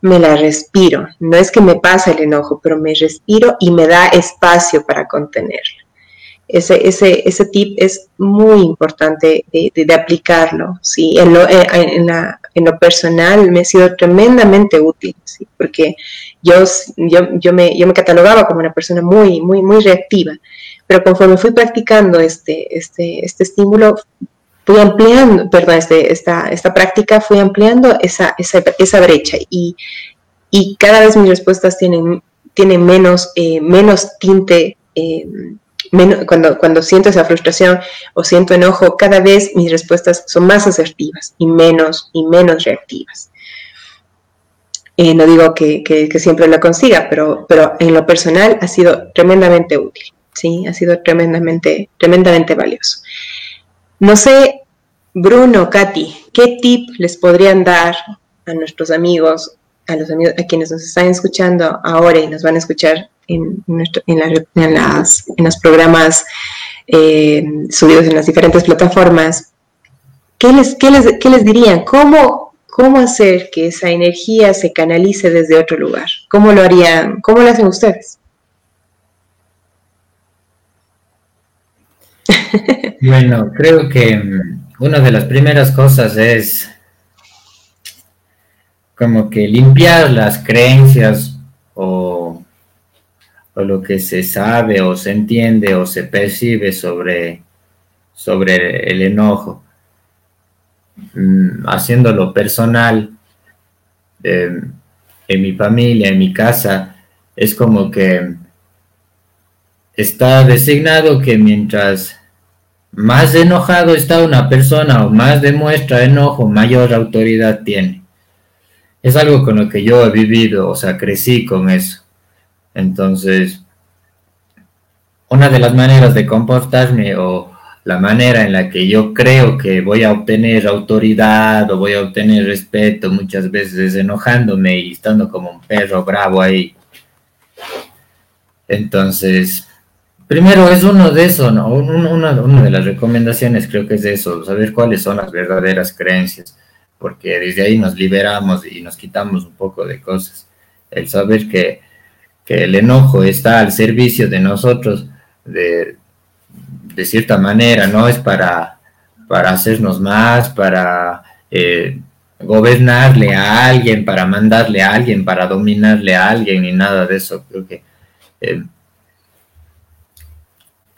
Speaker 5: me la respiro. No es que me pasa el enojo, pero me respiro y me da espacio para contenerla. Ese, ese, ese tip es muy importante de, aplicarlo, ¿sí? En lo, en, lo, personal me ha sido tremendamente útil. Porque yo, yo, yo, me, yo me catalogaba como una persona muy, muy, muy reactiva pero conforme fui practicando este, este, este estímulo, fui ampliando, perdón, este, esta, esta práctica, fui ampliando esa, esa, esa brecha y, y, cada vez mis respuestas tienen, tienen menos, eh, menos tinte. Eh, menos, cuando, cuando siento esa frustración o siento enojo, cada vez mis respuestas son más asertivas y menos, y menos reactivas. Eh, no digo que, que, que, siempre lo consiga, pero, pero en lo personal ha sido tremendamente útil. ¿Sí? Ha sido tremendamente, tremendamente valioso. No sé, Bruno, Katy, ¿qué tip les podrían dar a nuestros amigos, a los amigos, a quienes nos están escuchando ahora y nos van a escuchar en, en, las, en los programas eh, subidos en las diferentes plataformas? ¿Qué les, qué les, qué les dirían? ¿Cómo, ¿Cómo hacer que esa energía se canalice desde otro lugar? ¿Cómo lo harían? ¿Cómo lo hacen ustedes?
Speaker 6: Bueno, creo que mm, una de las primeras cosas es como que limpiar las creencias o, lo que se sabe o se entiende o se percibe sobre, sobre el enojo, mm, haciéndolo personal em, en mi familia, en mi casa, es como que está designado que mientras más enojado está una persona o más demuestra enojo, mayor autoridad tiene. Es algo con lo que yo he vivido, o sea, crecí con eso. Entonces, una de las maneras de comportarme o la manera en la que yo creo que voy a obtener autoridad o voy a obtener respeto muchas veces es enojándome y estando como un perro bravo ahí. Entonces, Primero es uno de eso, ¿no? Una, de las recomendaciones creo que es de eso, saber cuáles son las verdaderas creencias, porque desde ahí nos liberamos y nos quitamos un poco de cosas. El saber que, el enojo está al servicio de nosotros de, cierta manera, no es para, para hacernos más, para eh, gobernarle a alguien, para mandarle a alguien, para dominarle a alguien, ni nada de eso. Creo que... Eh,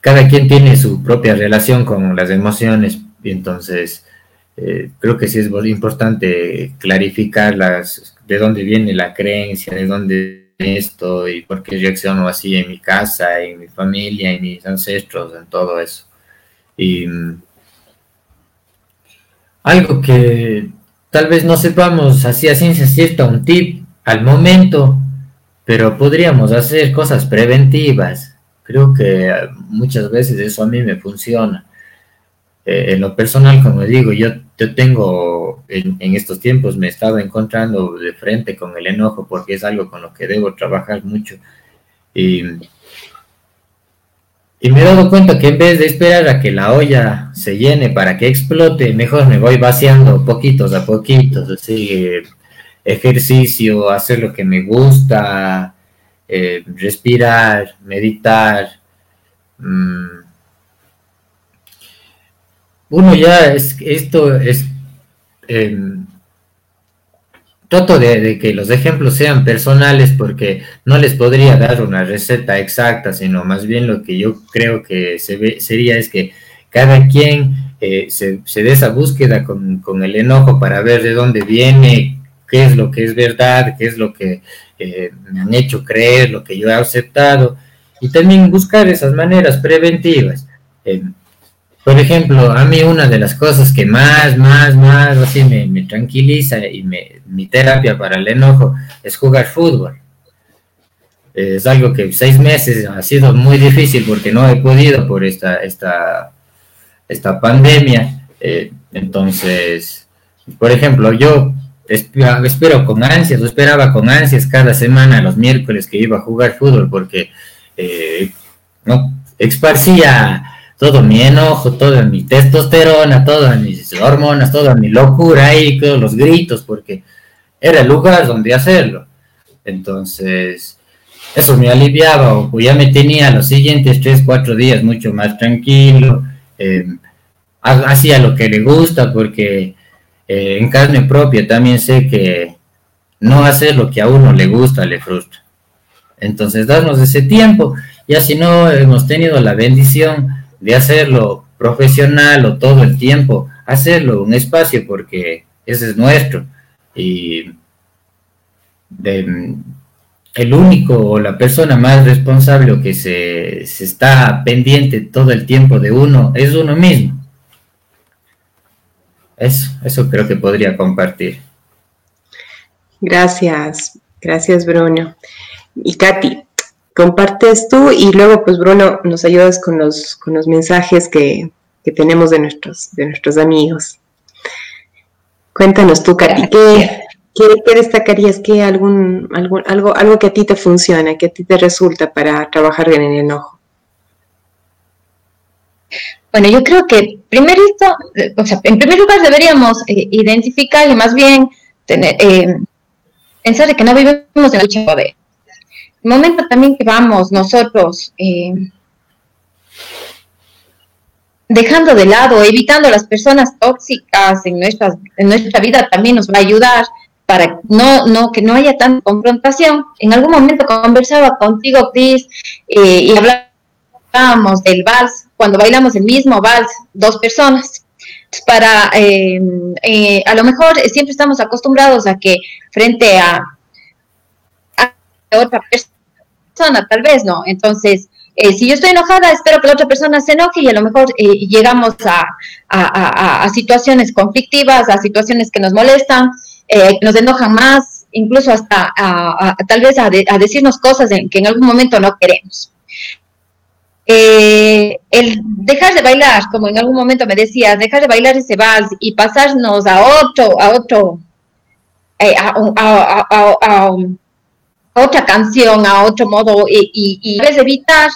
Speaker 6: cada quien tiene su propia relación con las emociones y entonces eh, creo que sí es importante clarificar las, de dónde viene la creencia, de dónde esto y por qué reacciono así en mi casa, en mi familia, en mis ancestros, en todo eso. Y mm, algo que tal vez no sepamos así a ciencia cierta, un tip al momento, pero podríamos hacer cosas preventivas. Creo que muchas veces eso a mí me funciona. Eh, en lo personal, como digo, yo, yo tengo, en, estos tiempos me he estado encontrando de frente con el enojo porque es algo con lo que debo trabajar mucho. Y, y me he dado cuenta que en vez de esperar a que la olla se llene para que explote, mejor me voy vaciando poquitos a poquitos, así, ejercicio, hacer lo que me gusta, eh, respirar, meditar. Mmm, uno ya es, esto es, em, trato de, que los ejemplos sean personales porque no les podría dar una receta exacta, sino más bien lo que yo creo que se ve, sería es que cada quien eh, se, dé esa búsqueda con, el enojo para ver de dónde viene, qué es lo que es verdad, qué es lo que eh, me han hecho creer, lo que yo he aceptado, y también buscar esas maneras preventivas. Em, por ejemplo, a mí una de las cosas que más, más, más así me, tranquiliza y me, mi terapia para el enojo es jugar fútbol. Es algo que seis meses ha sido muy difícil porque no he podido por esta, esta, esta pandemia. Eh, entonces, por ejemplo, yo espero, con ansias, o esperaba con ansias cada semana los miércoles que iba a jugar fútbol porque eh, no esparcía todo mi enojo, toda mi testosterona, todas mis hormonas, toda mi locura y todos los gritos, porque era el lugar donde hacerlo. Entonces, eso me aliviaba, o ya me tenía los siguientes tres, cuatro días mucho más tranquilo, em, hacía lo que le gusta, porque eh, en carne propia también sé que no hacer lo que a uno le gusta le frustra. Entonces, darnos ese tiempo, y así no hemos tenido la bendición de hacerlo profesional o todo el tiempo, hacerlo un espacio porque ese es nuestro. Y el único o la persona más responsable o que se, se, está pendiente todo el tiempo de uno es uno mismo. Eso, eso creo que podría compartir.
Speaker 5: Gracias, gracias Bruno. Y Katy, compartes tú y luego pues Bruno nos ayudas con los, con los mensajes que, tenemos de nuestros, de nuestros amigos. Cuéntanos tú, Katy, ¿qué, qué, destacarías? ¿Qué algún, algún, algo, algo que a ti te funciona, que a ti te resulta para trabajar en el enojo?
Speaker 8: Bueno, yo creo que primero o sea, en primer lugar deberíamos eh, identificar y más bien tener, eh, pensar que no vivimos en de poder el momento también que vamos nosotros eh, dejando de lado, evitando las personas tóxicas en, nuestras, en nuestra vida también nos va a ayudar para no, no, que no haya tanta confrontación. En algún momento conversaba contigo, Cris, eh, y hablábamos del vals, cuando bailamos el mismo vals, dos personas. Para, eh, a lo mejor siempre estamos acostumbrados a que frente a, a otra persona, tal vez no. Entonces, eh, si yo estoy enojada, espero que la otra persona se enoje y a lo mejor eh, llegamos a, a, a, situaciones conflictivas, a situaciones que nos molestan, eh, que nos enojan más, incluso hasta tal vez a, decirnos cosas que en algún momento no queremos. El dejar de bailar, como en algún momento me decías, dejar de bailar ese vals y pasarnos a otro, a otro, a, otra canción, a otro modo, y, y, y a veces evitar,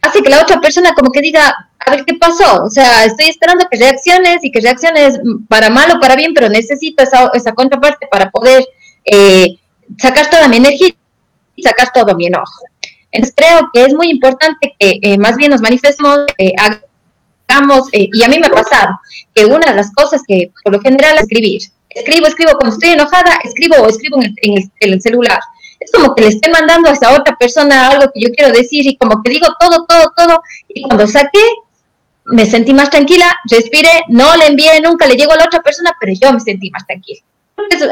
Speaker 8: hace que la otra persona como que diga, a ver qué pasó, o sea, estoy esperando que reacciones y que reacciones para mal o para bien, pero necesito esa, esa contraparte para poder eh, sacar toda mi energía y sacar todo mi enojo. Entonces creo que es muy importante que eh, más bien nos manifestemos, eh, hagamos, y a mí me ha pasado, que una de las cosas que por lo general escribir, escribo, escribo cuando estoy enojada, escribo o escribo en el, en el celular, es como que le estoy mandando a esa otra persona algo que yo quiero decir y como que digo todo, todo, todo. Y cuando saqué, me sentí más tranquila, respiré, no le envié, nunca le llegó a la otra persona, pero yo me sentí más tranquila.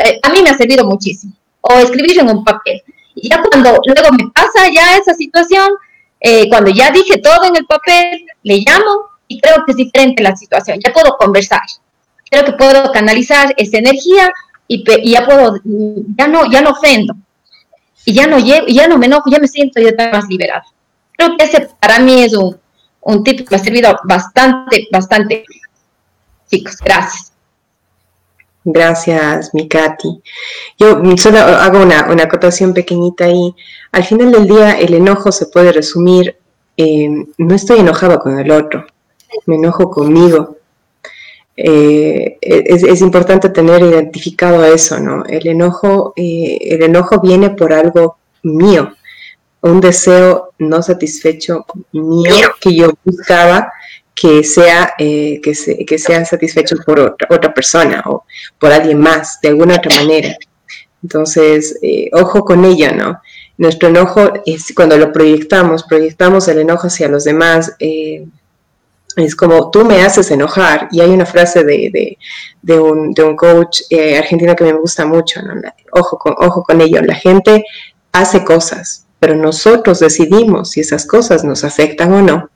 Speaker 8: Eh, a mí me ha servido muchísimo. O escribir en un papel. Y ya cuando luego me pasa ya esa situación, eh, cuando ya dije todo en el papel, le llamo y creo que es diferente la situación. Ya puedo conversar. Creo que puedo canalizar esa energía y, ya puedo, ya no, ya no ofendo. Y ya no ya no me enojo, ya me siento ya más liberada. Creo que ese para mí es un, un tip que me ha servido bastante, bastante. Chicos, gracias.
Speaker 5: Gracias, mi Katy. Yo solo hago una, una, acotación pequeñita ahí. Al final del día, el enojo se puede resumir, no estoy enojado con el otro, me enojo conmigo. Eh, es, importante tener identificado eso, ¿no? El enojo, eh, el enojo viene por algo mío, un deseo no satisfecho mío que yo buscaba que sea, eh, que, que sea satisfecho por otra, otra, persona o por alguien más, de alguna otra manera. Entonces, eh, ojo con ello, ¿no? Nuestro enojo es cuando lo proyectamos, proyectamos el enojo hacia los demás. Eh, es como tú me haces enojar. Y hay una frase de, de, un, de un, coach argentino que me gusta mucho, ¿no? ojo, con, ojo con ello. La gente hace cosas, pero nosotros decidimos si esas cosas nos afectan o no.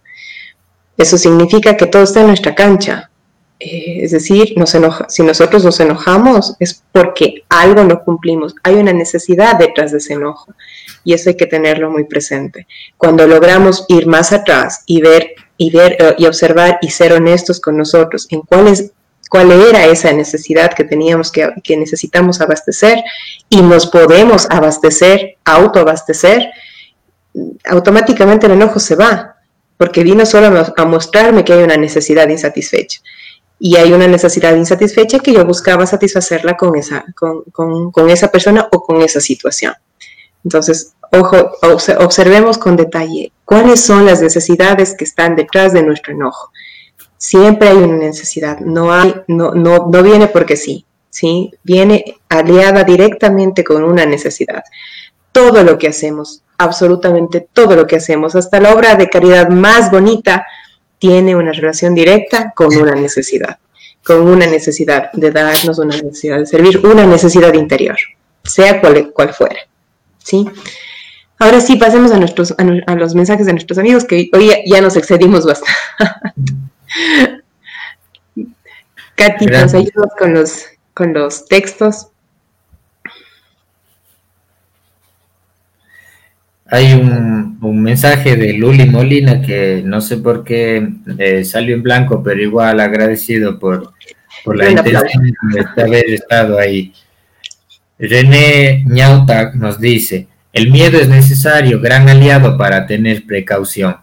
Speaker 5: Eso significa que todo está en nuestra cancha. Eh, es decir, si nosotros nos enojamos es porque algo no cumplimos. Hay una necesidad detrás de ese enojo y eso hay que tenerlo muy presente. Cuando logramos ir más atrás y ver y ver eh, y observar y ser honestos con nosotros en cuál cuál era esa necesidad que teníamos que, que necesitamos abastecer y nos podemos abastecer, autoabastecer, automáticamente el enojo se va, porque vino solo a mostrarme que hay una necesidad insatisfecha. Y hay una necesidad insatisfecha que yo buscaba satisfacerla con esa, con, esa persona o con esa situación. Entonces, ojo, observemos con detalle cuáles son las necesidades que están detrás de nuestro enojo. Siempre hay una necesidad, no, hay, no, no, no viene porque sí, ¿sí? Viene aliada directamente con una necesidad. Todo lo que hacemos, absolutamente todo lo que hacemos, hasta la obra de caridad más bonita, tiene una relación directa con una necesidad, con una necesidad de darnos, una necesidad de servir, una necesidad interior, sea cual, cual fuera. ¿sí? Ahora sí, pasemos a, nuestros, a, los mensajes de nuestros amigos, que hoy ya, nos excedimos bastante. Katy, nos ayudas con los, con los textos.
Speaker 6: Hay un, mensaje de Luli Molina que no sé por qué eh, salió en blanco, pero igual agradecido por, la intención de haber estado ahí. René Ñauta nos dice, el miedo es necesario, gran aliado para tener precaución.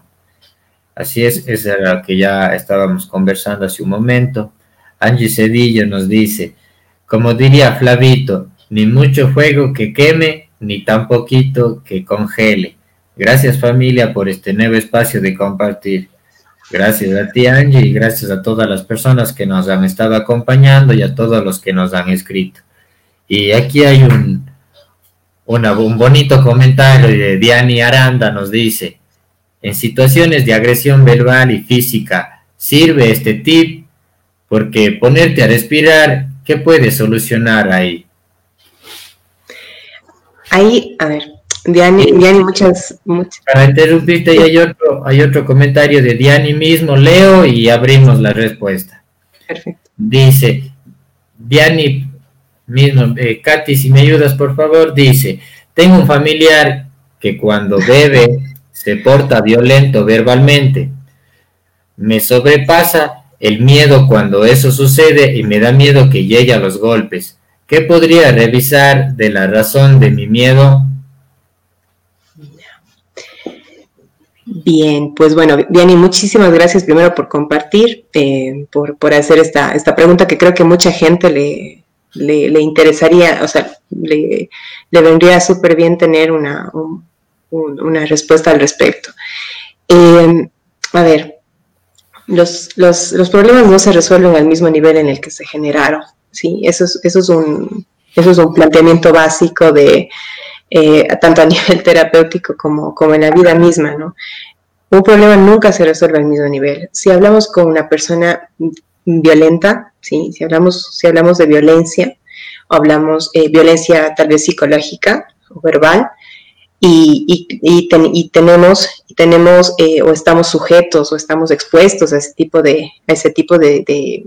Speaker 6: Así es, es lo que ya estábamos conversando hace un momento. Angie Cedillo nos dice, como diría Flavito, ni mucho fuego que queme, ni tan poquito que congele. Gracias familia por este nuevo espacio de compartir. Gracias a ti Angie y gracias a todas las personas que nos han estado acompañando y a todos los que nos han escrito. Y aquí hay un, un bonito comentario de Diani Aranda, nos dice, en situaciones de agresión verbal y física, sirve este tip porque ponerte a respirar, ¿qué puede solucionar ahí?
Speaker 5: Ahí, a ver, Diani, Diani muchas, muchas.
Speaker 6: Para interrumpirte, hay otro, hay otro comentario de Diani mismo, leo y abrimos la respuesta.
Speaker 5: Perfecto.
Speaker 6: Dice, Diani mismo, eh, Katy, si me ayudas por favor, dice, tengo un familiar que cuando bebe se porta violento verbalmente. Me sobrepasa el miedo cuando eso sucede y me da miedo que llegue a los golpes. ¿Qué podría revisar de la razón de mi miedo?
Speaker 5: Bien, pues bueno, Diani, muchísimas gracias primero por compartir, eh, por, hacer esta, esta pregunta que creo que mucha gente le, le, interesaría, o sea, le, vendría súper bien tener una, una respuesta al respecto. Eh, a ver, los, los, los problemas no se resuelven al mismo nivel en el que se generaron. ¿Sí? Eso es, eso es, un, eso es un planteamiento básico de, eh, tanto a nivel terapéutico como, como en la vida misma, ¿no? Un problema nunca se resuelve al mismo nivel. Si hablamos con una persona violenta, ¿sí? si, hablamos, si hablamos de violencia, o hablamos de violencia tal vez psicológica o verbal, y, y, tenemos, tenemos eh, o estamos sujetos o estamos expuestos a ese tipo de, a ese tipo de,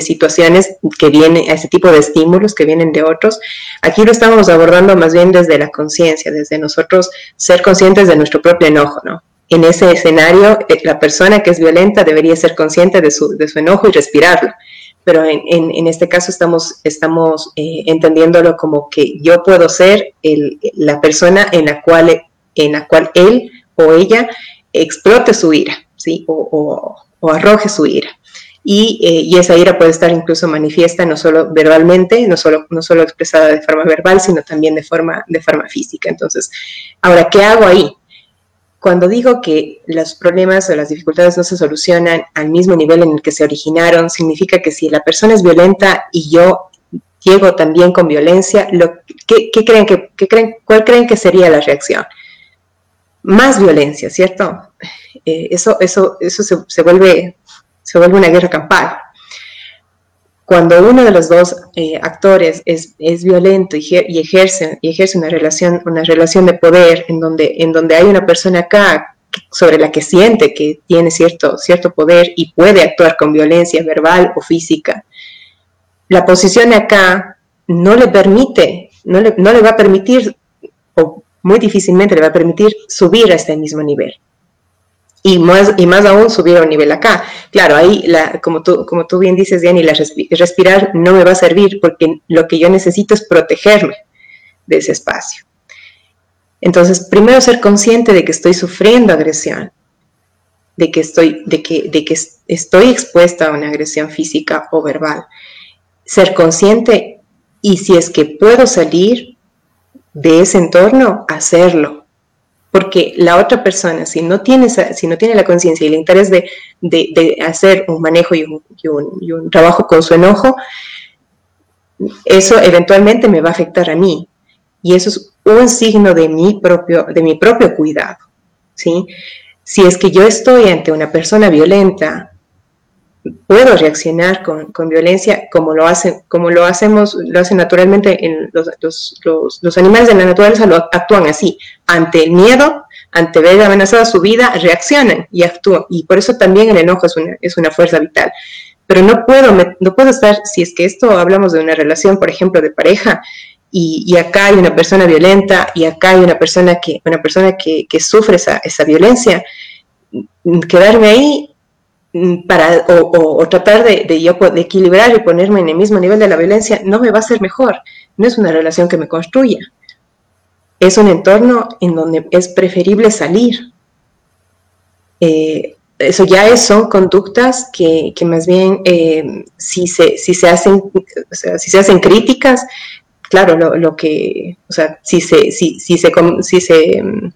Speaker 5: situaciones que vienen, a ese tipo de estímulos que vienen de otros. Aquí lo estamos abordando más bien desde la conciencia, desde nosotros ser conscientes de nuestro propio enojo, ¿no? En ese escenario, eh, la persona que es violenta debería ser consciente de su, de su enojo y respirarlo pero en, en, este caso estamos, estamos eh, entendiéndolo como que yo puedo ser el, la persona en la, cual, en la cual él o ella explote su ira, ¿sí? o, o, arroje su ira. Y, eh, y, esa ira puede estar incluso manifiesta no solo verbalmente, no solo, no solo expresada de forma verbal, sino también de forma, de forma física. Entonces, ahora, ¿qué hago ahí? Cuando digo que los problemas o las dificultades no se solucionan al mismo nivel en el que se originaron, significa que si la persona es violenta y yo llego también con violencia, lo, ¿qué, creen que, creen, ¿cuál creen que sería la reacción? Más violencia, ¿cierto? Eh, eso eso, eso se, se, vuelve, se vuelve una guerra campal. Cuando uno de los dos eh, actores es, es violento y, ejerce, y ejerce una relación, una relación de poder en donde, en donde hay una persona acá sobre la que siente que tiene cierto, cierto poder y puede actuar con violencia verbal o física, la posición acá no le permite, no le, no le va a permitir, o muy difícilmente le va a permitir subir a este mismo nivel y más, y más aún subir a un nivel acá. Claro, ahí, la, como, tú, como tú bien dices, Diana, la respirar no me va a servir porque lo que yo necesito es protegerme de ese espacio. Entonces, primero ser consciente de que estoy sufriendo agresión, de que estoy, de que, de que estoy expuesta a una agresión física o verbal. Ser consciente y si es que puedo salir de ese entorno, hacerlo porque la otra persona, si no tiene, si no tiene la conciencia y el interés de, hacer un manejo y un, trabajo con su enojo, eso eventualmente me va a afectar a mí. Y eso es un signo de mi propio, de mi propio cuidado. ¿sí? Si es que yo estoy ante una persona violenta, puedo reaccionar con, violencia como lo, hacen, como lo hacemos, lo hacen naturalmente en los, los, animales de la naturaleza, lo actúan así. Ante el miedo, ante ver amenazada su vida, reaccionan y actúan. Y por eso también el enojo es una, es una fuerza vital. Pero no puedo, no puedo estar, si es que esto hablamos de una relación, por ejemplo, de pareja, y, y, acá hay una persona violenta y acá hay una persona que, una persona que, que sufre esa, esa violencia, quedarme ahí para, o, tratar de, equilibrar y ponerme en el mismo nivel de la violencia no me va a ser mejor. No es una relación que me construya. Es un entorno en donde es preferible salir. Eh, eso ya es, son conductas que, más bien eh, si, se, si, se hacen, si se hacen críticas, claro, lo, que, o sea, si se, si, si se, si se mm,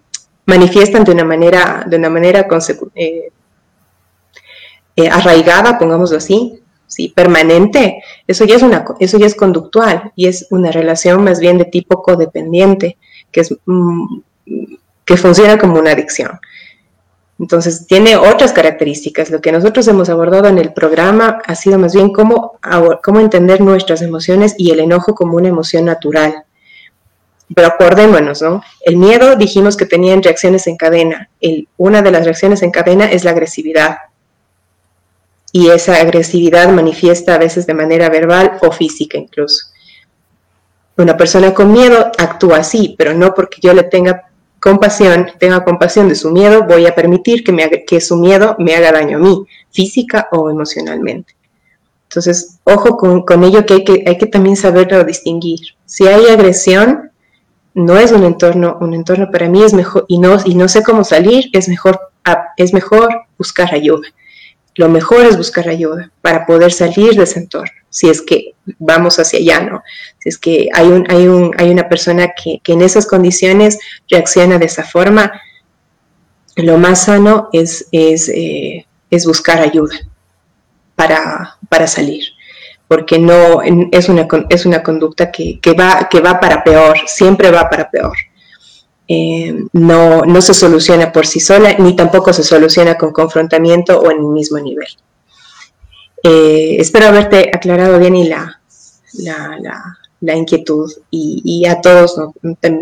Speaker 5: manifiestan de una manera, de una manera eh, eh, arraigada, pongámoslo así, ¿sí? permanente, eso ya, es una, eso ya es conductual y es una relación más bien de tipo codependiente, que, es, mm, que funciona como una adicción. Entonces, tiene otras características. Lo que nosotros hemos abordado en el programa ha sido más bien cómo, cómo entender nuestras emociones y el enojo como una emoción natural. Pero acordémonos, ¿no? El miedo dijimos que tenían reacciones en cadena. Una de las reacciones en cadena es la agresividad y esa agresividad manifiesta a veces de manera verbal o física incluso. Una persona con miedo actúa así, pero no porque yo le tenga compasión, tenga compasión de su miedo, voy a permitir que, su miedo me haga daño a mí, física o emocionalmente. Entonces, ojo con, ello que hay, que hay que también saberlo distinguir. Si hay agresión, no es un entorno, un entorno para mí es mejor, y no, sé cómo salir, es mejor, es mejor buscar ayuda lo mejor es buscar ayuda para poder salir de ese entorno, si es que vamos hacia allá, ¿no? Si es que hay, un, hay, un, hay una persona que, en esas condiciones reacciona de esa forma, lo más sano es, eh, buscar ayuda para, salir. porque no es una, es una conducta que va para peor, siempre va para peor. Eh, no, no se soluciona por sí sola, ni tampoco se soluciona con confrontamiento o en el mismo nivel. Eh, espero haberte aclarado bien y la, la, inquietud y, a todos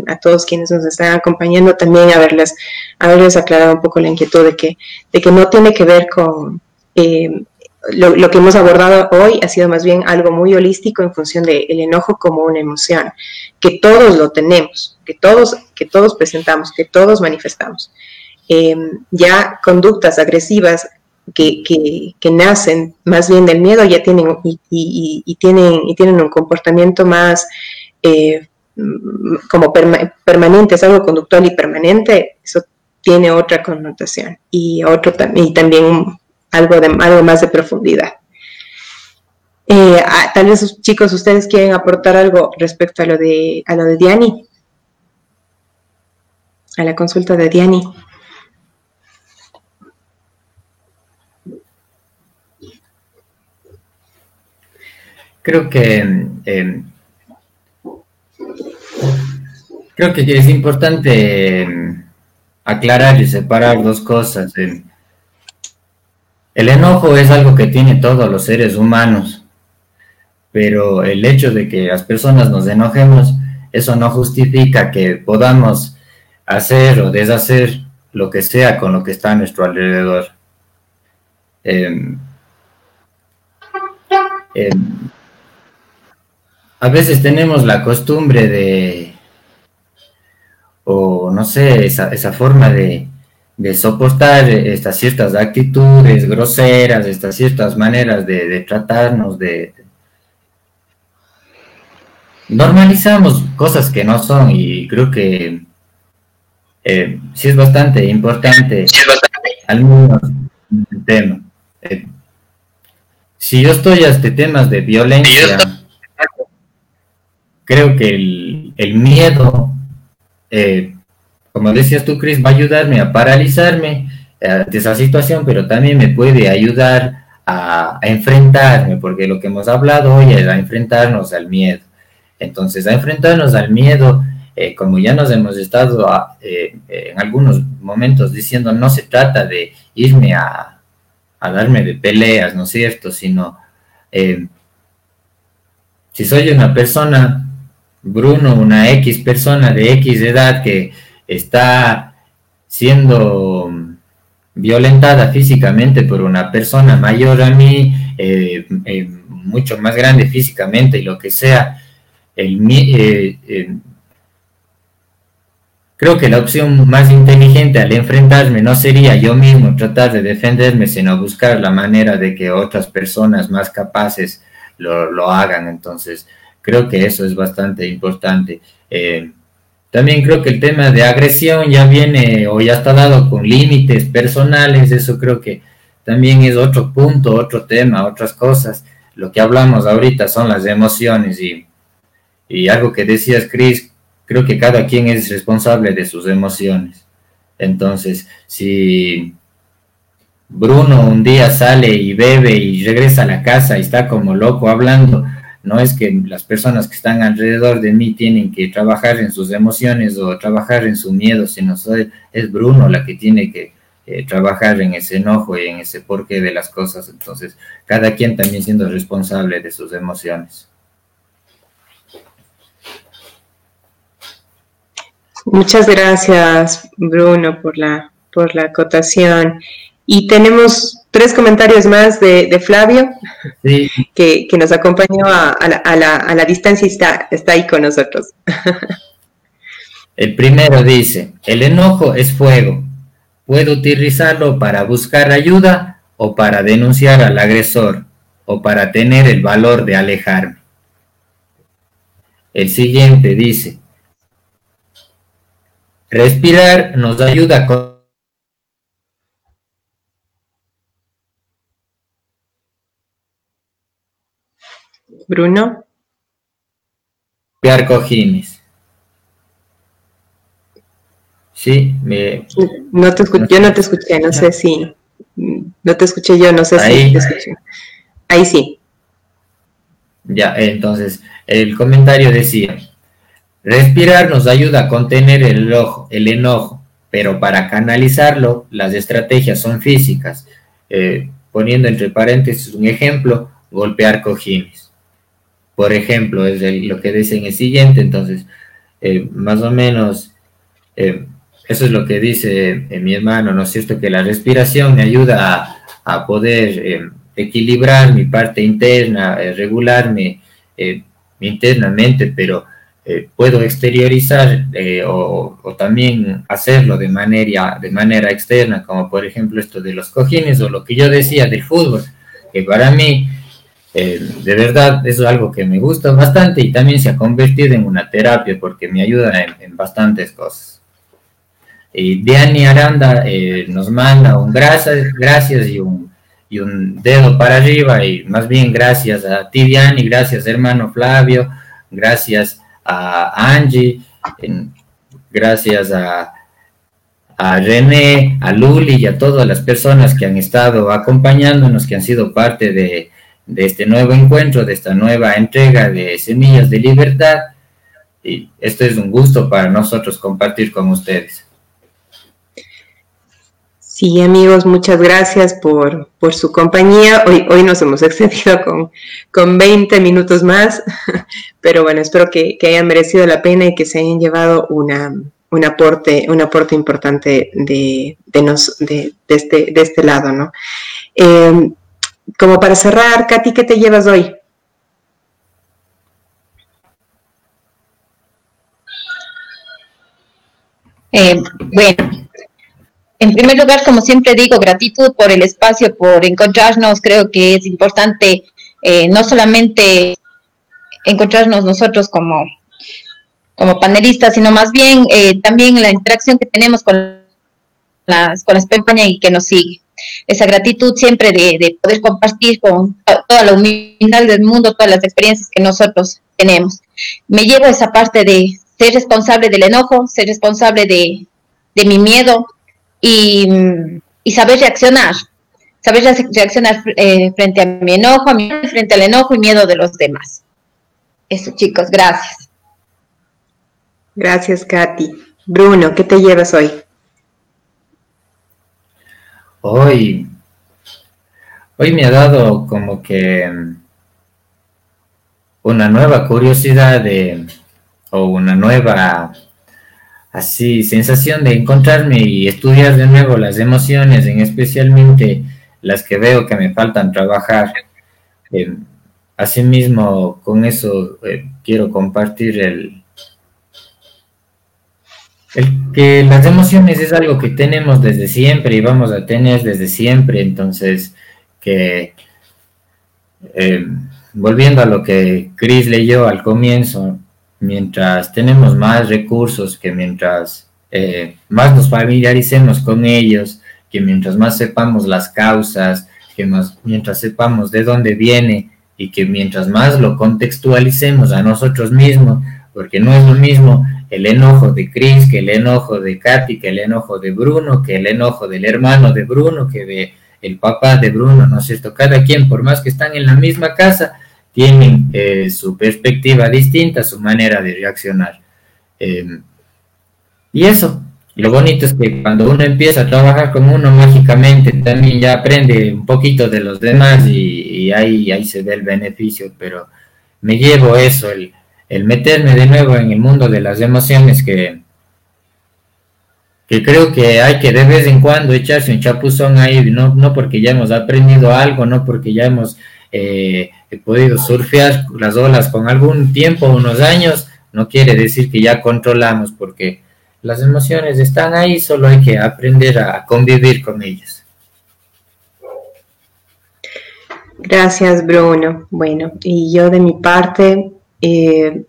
Speaker 5: a todos quienes nos están acompañando también haberles, haberles aclarado un poco la inquietud de que, de que no tiene que ver con eh, lo, que hemos abordado hoy ha sido más bien algo muy holístico en función del enojo como una emoción, que todos lo tenemos, que todos, que todos presentamos, que todos manifestamos. Em, ya conductas agresivas que, que, nacen más bien del miedo ya tienen y, tienen, y tienen un comportamiento más eh, como permanente, es algo conductual y permanente, eso tiene otra connotación y, otro, y también algo, de, algo más de profundidad. Eh, ah, tal vez chicos, ustedes quieren aportar algo respecto a lo de, a lo de Diani, a la consulta de Diani.
Speaker 6: Creo que em, creo que es importante em, aclarar y separar dos cosas. Em, el enojo es algo que tiene todos los seres humanos, pero el hecho de que las personas nos enojemos, eso no justifica que podamos hacer o deshacer lo que sea con lo que está a nuestro alrededor. Em, em, a veces tenemos la costumbre de, o no sé, esa forma de, de soportar estas ciertas actitudes groseras, estas ciertas maneras de, tratarnos, de... Normalizamos cosas que no son y creo que eh, sí es bastante importante al menos el tema. Eh, si yo estoy a este temas de violencia, creo que el, el miedo eh, como decías tú, Chris, va a ayudarme a paralizarme eh, de esa situación, pero también me puede ayudar a, enfrentarme, porque lo que hemos hablado hoy es a enfrentarnos al miedo. Entonces, a enfrentarnos al miedo, eh, como ya nos hemos estado eh, en algunos momentos diciendo, no se trata de irme a, a darme de peleas, ¿no es cierto? Sino, si soy una persona, Bruno, una X persona de X edad que está siendo violentada físicamente por una persona mayor a mí, eh, eh, mucho más grande físicamente y lo que sea, eh, creo que la opción más inteligente al enfrentarme no sería yo mismo tratar de defenderme, sino buscar la manera de que otras personas más capaces lo, lo hagan. Entonces, creo que eso es bastante importante. También creo que el tema de agresión ya viene o ya está dado con límites personales, eso creo que también es otro punto, otro tema, otras cosas. Lo que hablamos ahorita son las emociones y, y algo que decías, Chris, creo que cada quien es responsable de sus emociones. Entonces, si Bruno un día sale y bebe y regresa a la casa y está como loco hablando, no es que las personas que están alrededor de mí tienen que trabajar en sus emociones o trabajar en su miedo, sino soy, es Bruno la que tiene que eh, trabajar en ese enojo y en ese porqué de las cosas. Entonces, cada quien también siendo responsable de sus emociones.
Speaker 5: Muchas gracias, Bruno, por la, por la acotación. Y tenemos tres comentarios más de, Flavio, que, nos acompañó a, la, distancia y está, está ahí con nosotros.
Speaker 6: El primero dice, el enojo es fuego. Puedo utilizarlo para buscar ayuda o para denunciar al agresor o para tener el valor de alejarme. El siguiente dice, respirar nos ayuda a
Speaker 5: Bruno.
Speaker 6: cojines. Sí, me...
Speaker 5: No te escuché, yo no te escuché, no sé si... No te escuché yo, no sé si te escuché. Ahí sí.
Speaker 6: Ya, entonces, el comentario decía, respirar nos ayuda a contener el enojo, pero para canalizarlo, las estrategias son físicas. Eh, poniendo entre paréntesis un ejemplo, golpear cojines. Por ejemplo, es lo que dicen el siguiente, entonces, eh, más o menos, eh, eso es lo que dice mi hermano, ¿no es cierto? Que la respiración me ayuda a poder equilibrar mi parte interna, eh, regularme eh, internamente, pero eh, puedo exteriorizar o, o, también hacerlo de manera, de manera externa, como por ejemplo esto de los cojines o lo que yo decía del fútbol, que para mí de verdad es algo que me gusta bastante y también se ha convertido en una terapia porque me ayuda en, en bastantes cosas. Y Diani Aranda nos manda un gracias, gracias y un y un dedo para arriba y más bien gracias a Tidiani, gracias hermano Flavio, gracias a Angie, gracias a, a René, a Luli y a todas las personas que han estado acompañándonos, que han sido parte de, de este nuevo encuentro, de esta nueva entrega de Semillas de Libertad. Y esto es un gusto para nosotros compartir con ustedes.
Speaker 5: Sí, amigos, muchas gracias por, su compañía. Hoy, hoy nos hemos excedido con, con 20 minutos más, pero bueno, espero que, hayan merecido la pena y que se hayan llevado una, un, aporte, un aporte importante de, de, este, de este lado, ¿no? Em, como para cerrar, Katy, ¿qué te llevas hoy?
Speaker 8: Eh, bueno, en primer lugar, como siempre digo, gratitud por el espacio, por encontrarnos. Creo que es importante eh, no solamente encontrarnos nosotros como, como panelistas, sino más bien eh, también la interacción que tenemos con las, con las y que nos sigue. Esa gratitud siempre de, de poder compartir con toda la humildad del mundo, todas las experiencias que nosotros tenemos. Me llevo esa parte de ser responsable del enojo, ser responsable de, de mi miedo, y, saber reaccionar, saber reaccionar eh, frente a mi enojo, a mi, frente al enojo y miedo de los demás. Eso, chicos, gracias.
Speaker 5: Gracias, Katy. Bruno, ¿qué te llevas hoy?
Speaker 6: Hoy, hoy me ha dado como que una nueva curiosidad de, o una nueva así sensación de encontrarme y estudiar de nuevo las emociones, en especialmente las que veo que me faltan trabajar. Eh, asimismo, con eso eh, quiero compartir el, el que las emociones es algo que tenemos desde siempre y vamos a tener desde siempre, entonces que eh, volviendo a lo que Chris leyó al comienzo, mientras tenemos más recursos, que mientras eh, más nos familiaricemos con ellos, que mientras más sepamos las causas, que más, mientras sepamos de dónde viene y que mientras más lo contextualicemos a nosotros mismos, porque no es lo mismo el enojo de Chris que el enojo de Katy, que el enojo de Bruno, que el enojo del hermano de Bruno, que de el papá de Bruno, ¿no es cierto? Cada quien, por más que están en la misma casa, tienen eh, su perspectiva distinta, su manera de reaccionar. Em, y eso, lo bonito es que cuando uno empieza a trabajar con uno mágicamente, también ya aprende un poquito de los demás y, ahí, ahí se ve el beneficio, pero me llevo eso, el, el meterme de nuevo en el mundo de las emociones que, que creo que hay que de vez en cuando echarse un chapuzón ahí, no, no porque ya hemos aprendido algo, no porque ya hemos eh, podido surfear las olas con algún tiempo, unos años, no quiere decir que ya controlamos, porque las emociones están ahí, solo hay que aprender a convivir con ellas.
Speaker 5: Gracias, Bruno. Bueno, y yo de mi parte eh,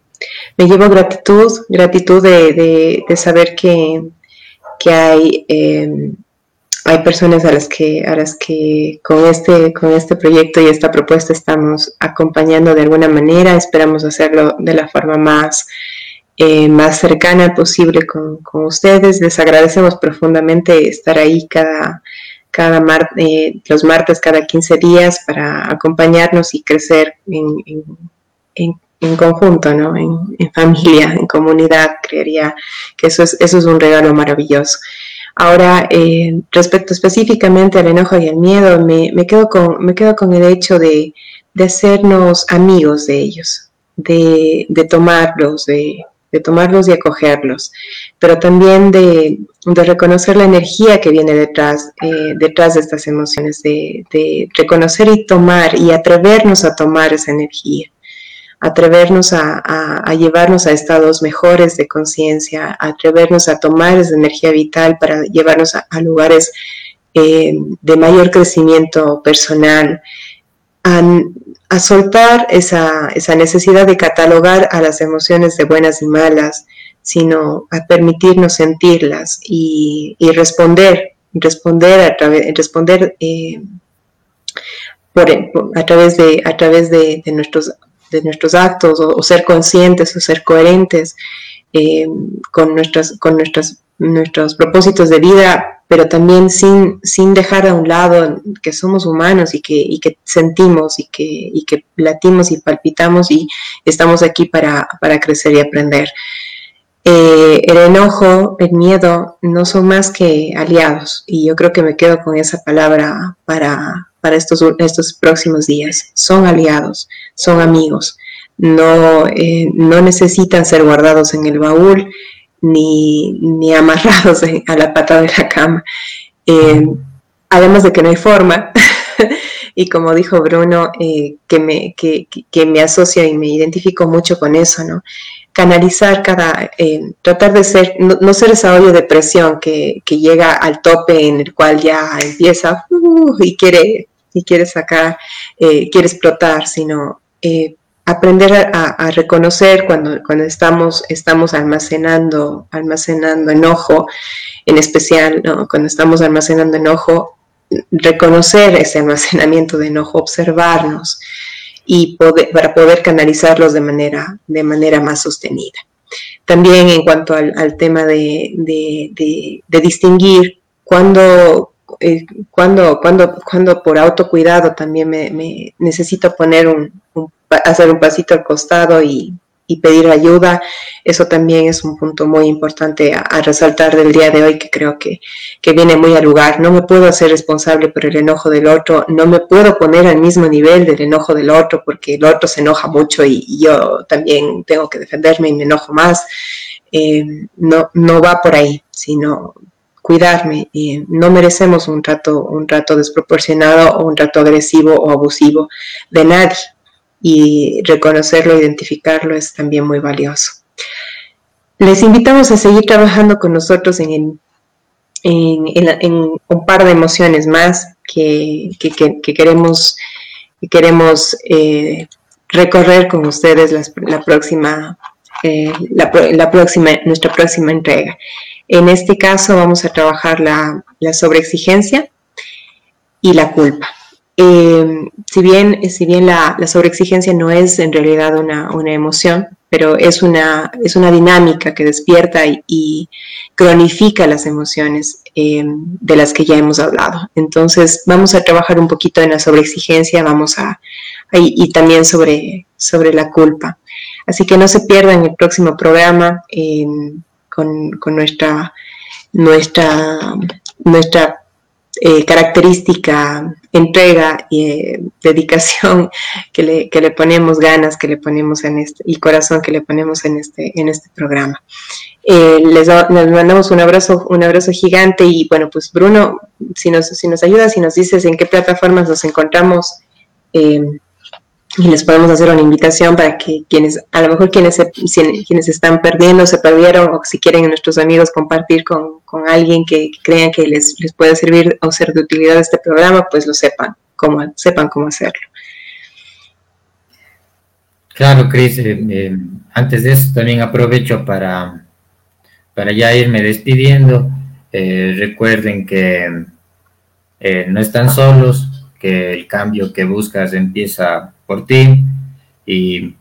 Speaker 5: me llevo gratitud, gratitud de, saber que, que hay eh, hay personas a las que, a las que con, este, con este proyecto y esta propuesta estamos acompañando de alguna manera. Esperamos hacerlo de la forma más, eh, más cercana posible con, ustedes. Les agradecemos profundamente estar ahí cada, cada eh, los martes, cada 15 días para acompañarnos y crecer en, conjunto, ¿no? En, familia, en comunidad, creería que eso es, eso es un regalo maravilloso. Ahora, eh, respecto específicamente al enojo y al miedo, me, quedo, con, me quedo con el hecho de, hacernos amigos de ellos, de, tomarlos, de, tomarlos y acogerlos, pero también de, reconocer la energía que viene detrás, eh, detrás de estas emociones, de, reconocer y tomar y atrevernos a tomar esa energía atrevernos a, llevarnos a estados mejores de conciencia, atrevernos a tomar esa energía vital para llevarnos a, lugares eh, de mayor crecimiento personal, a, soltar esa, necesidad de catalogar a las emociones de buenas y malas, sino a permitirnos sentirlas y, responder, responder a través, responder eh, a través de, a través de nuestros de nuestros actos o, ser conscientes o ser coherentes eh, con, nuestras, con nuestras, nuestros propósitos de vida, pero también sin, sin dejar a un lado que somos humanos y que, que sentimos y que, y que latimos y palpitamos y estamos aquí para, crecer y aprender. Eh, el enojo, el miedo no son más que aliados y yo creo que me quedo con esa palabra para, para estos, estos próximos días. Son aliados, son amigos, no, eh, no necesitan ser guardados en el baúl ni, ni amarrados a la pata de la cama. Eh, además de que no hay forma, y como dijo Bruno, que, me, que, que, me asocia y me identifico mucho con eso, ¿no? Canalizar cada, tratar de ser, no, ser esa olla de presión que, que, llega al tope en el cual ya empieza uh, y quiere y quiere sacar, eh, quiere explotar, sino eh, aprender a, reconocer cuando, cuando estamos, estamos almacenando, almacenando enojo, en especial cuando estamos almacenando enojo, reconocer ese almacenamiento de enojo, observarnos y para poder canalizarlos de manera, de manera más sostenida. También en cuanto al, tema de, de distinguir cuando, eh, cuando, cuando, cuando por autocuidado también me, necesito poner un, hacer un pasito al costado y, pedir ayuda, eso también es un punto muy importante a, resaltar del día de hoy que creo que, viene muy al lugar. No me puedo hacer responsable por el enojo del otro, no me puedo poner al mismo nivel del enojo del otro porque el otro se enoja mucho y, yo también tengo que defenderme y me enojo más. Eh, no, no va por ahí, sino cuidarme. y no merecemos un trato, un trato desproporcionado o un trato agresivo o abusivo de nadie. Y reconocerlo, identificarlo es también muy valioso. Les invitamos a seguir trabajando con nosotros en, un par de emociones más que, queremos, eh, recorrer con ustedes la, eh, la próxima, nuestra próxima entrega. En este caso vamos a trabajar la, sobreexigencia y la culpa. Eh, si bien, si bien la, sobreexigencia no es en realidad una, emoción, pero es una, es una dinámica que despierta y, cronifica las emociones eh, de las que ya hemos hablado. Entonces vamos a trabajar un poquito en la sobreexigencia, vamos a, y, también sobre, sobre la culpa. Así que no se pierdan el próximo programa con, nuestra, nuestra, nuestra eh, característica, entrega y eh, dedicación que le, que le, ponemos ganas, que le ponemos en este, y corazón que le ponemos en este, en este programa. Eh, les, mandamos un abrazo, un abrazo gigante y bueno, pues Bruno, si nos, si nos ayudas, si nos dices en qué plataformas nos encontramos, y les podemos hacer una invitación para que quienes, a lo mejor quienes, se, quienes están perdiendo, se perdieron, o si quieren nuestros amigos compartir con, alguien que, crean que les, les, puede servir o ser de utilidad este programa, pues lo sepan, cómo, sepan cómo hacerlo.
Speaker 6: Claro, Cris, eh, eh, antes de eso también aprovecho para, para ya irme despidiendo. Eh, recuerden que no están solos, que el cambio que buscas empieza por ti y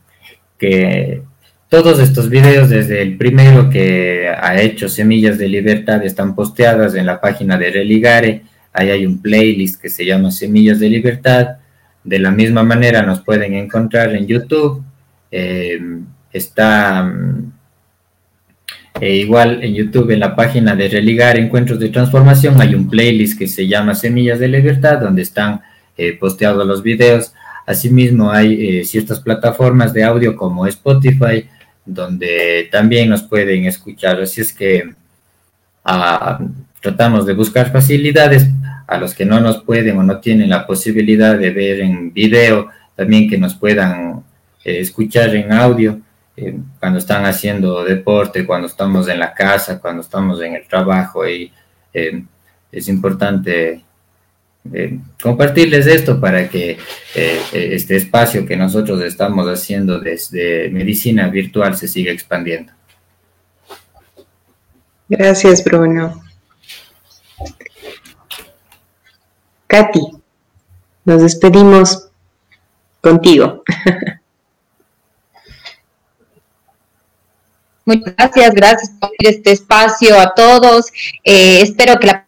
Speaker 6: que todos estos videos, desde el primero que ha hecho Semillas de Libertad, están posteadas en la página de Religare. Ahí hay un playlist que se llama Semillas de Libertad. De la misma manera nos pueden encontrar en YouTube está mm, igual en YouTube, en la página de Religar Encuentros de Transformación, hay un playlist que se llama Semillas de Libertad, donde están posteados los videos. Asimismo, hay ciertas plataformas de audio como Spotify, donde también nos pueden escuchar. Así es que ah, tratamos de buscar facilidades a los que no nos pueden o no tienen la posibilidad de ver en video, también que nos puedan eh, escuchar en audio eh, cuando están haciendo deporte, cuando estamos en la casa, cuando estamos en el trabajo y eh, es importante eh, compartirles esto para que eh, eh, este espacio que nosotros estamos haciendo desde medicina virtual se siga expandiendo.
Speaker 9: Gracias, Bruno. Katy, nos despedimos contigo.
Speaker 8: Muchas gracias, gracias por este espacio a todos. espero que la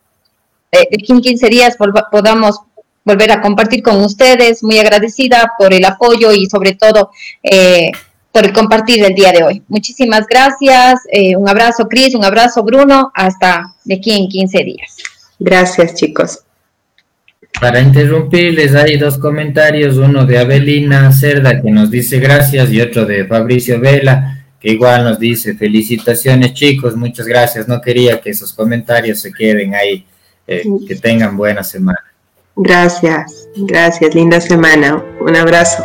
Speaker 8: de aquí en 15 días podamos volver a compartir con ustedes. Muy agradecida por el apoyo y sobre todo eh, por el compartir el día de hoy. Muchísimas gracias. Eh, un abrazo, Cris, un abrazo, Bruno. Hasta de aquí en 15 días.
Speaker 9: Gracias, chicos.
Speaker 6: Para interrumpirles, hay dos comentarios, uno de Abelina Cerda que nos dice gracias y otro de Fabricio Vela que igual nos dice felicitaciones chicos, muchas gracias. No quería que esos comentarios se queden ahí eh, que tengan buena semana.
Speaker 9: Gracias, gracias, linda semana. Un abrazo.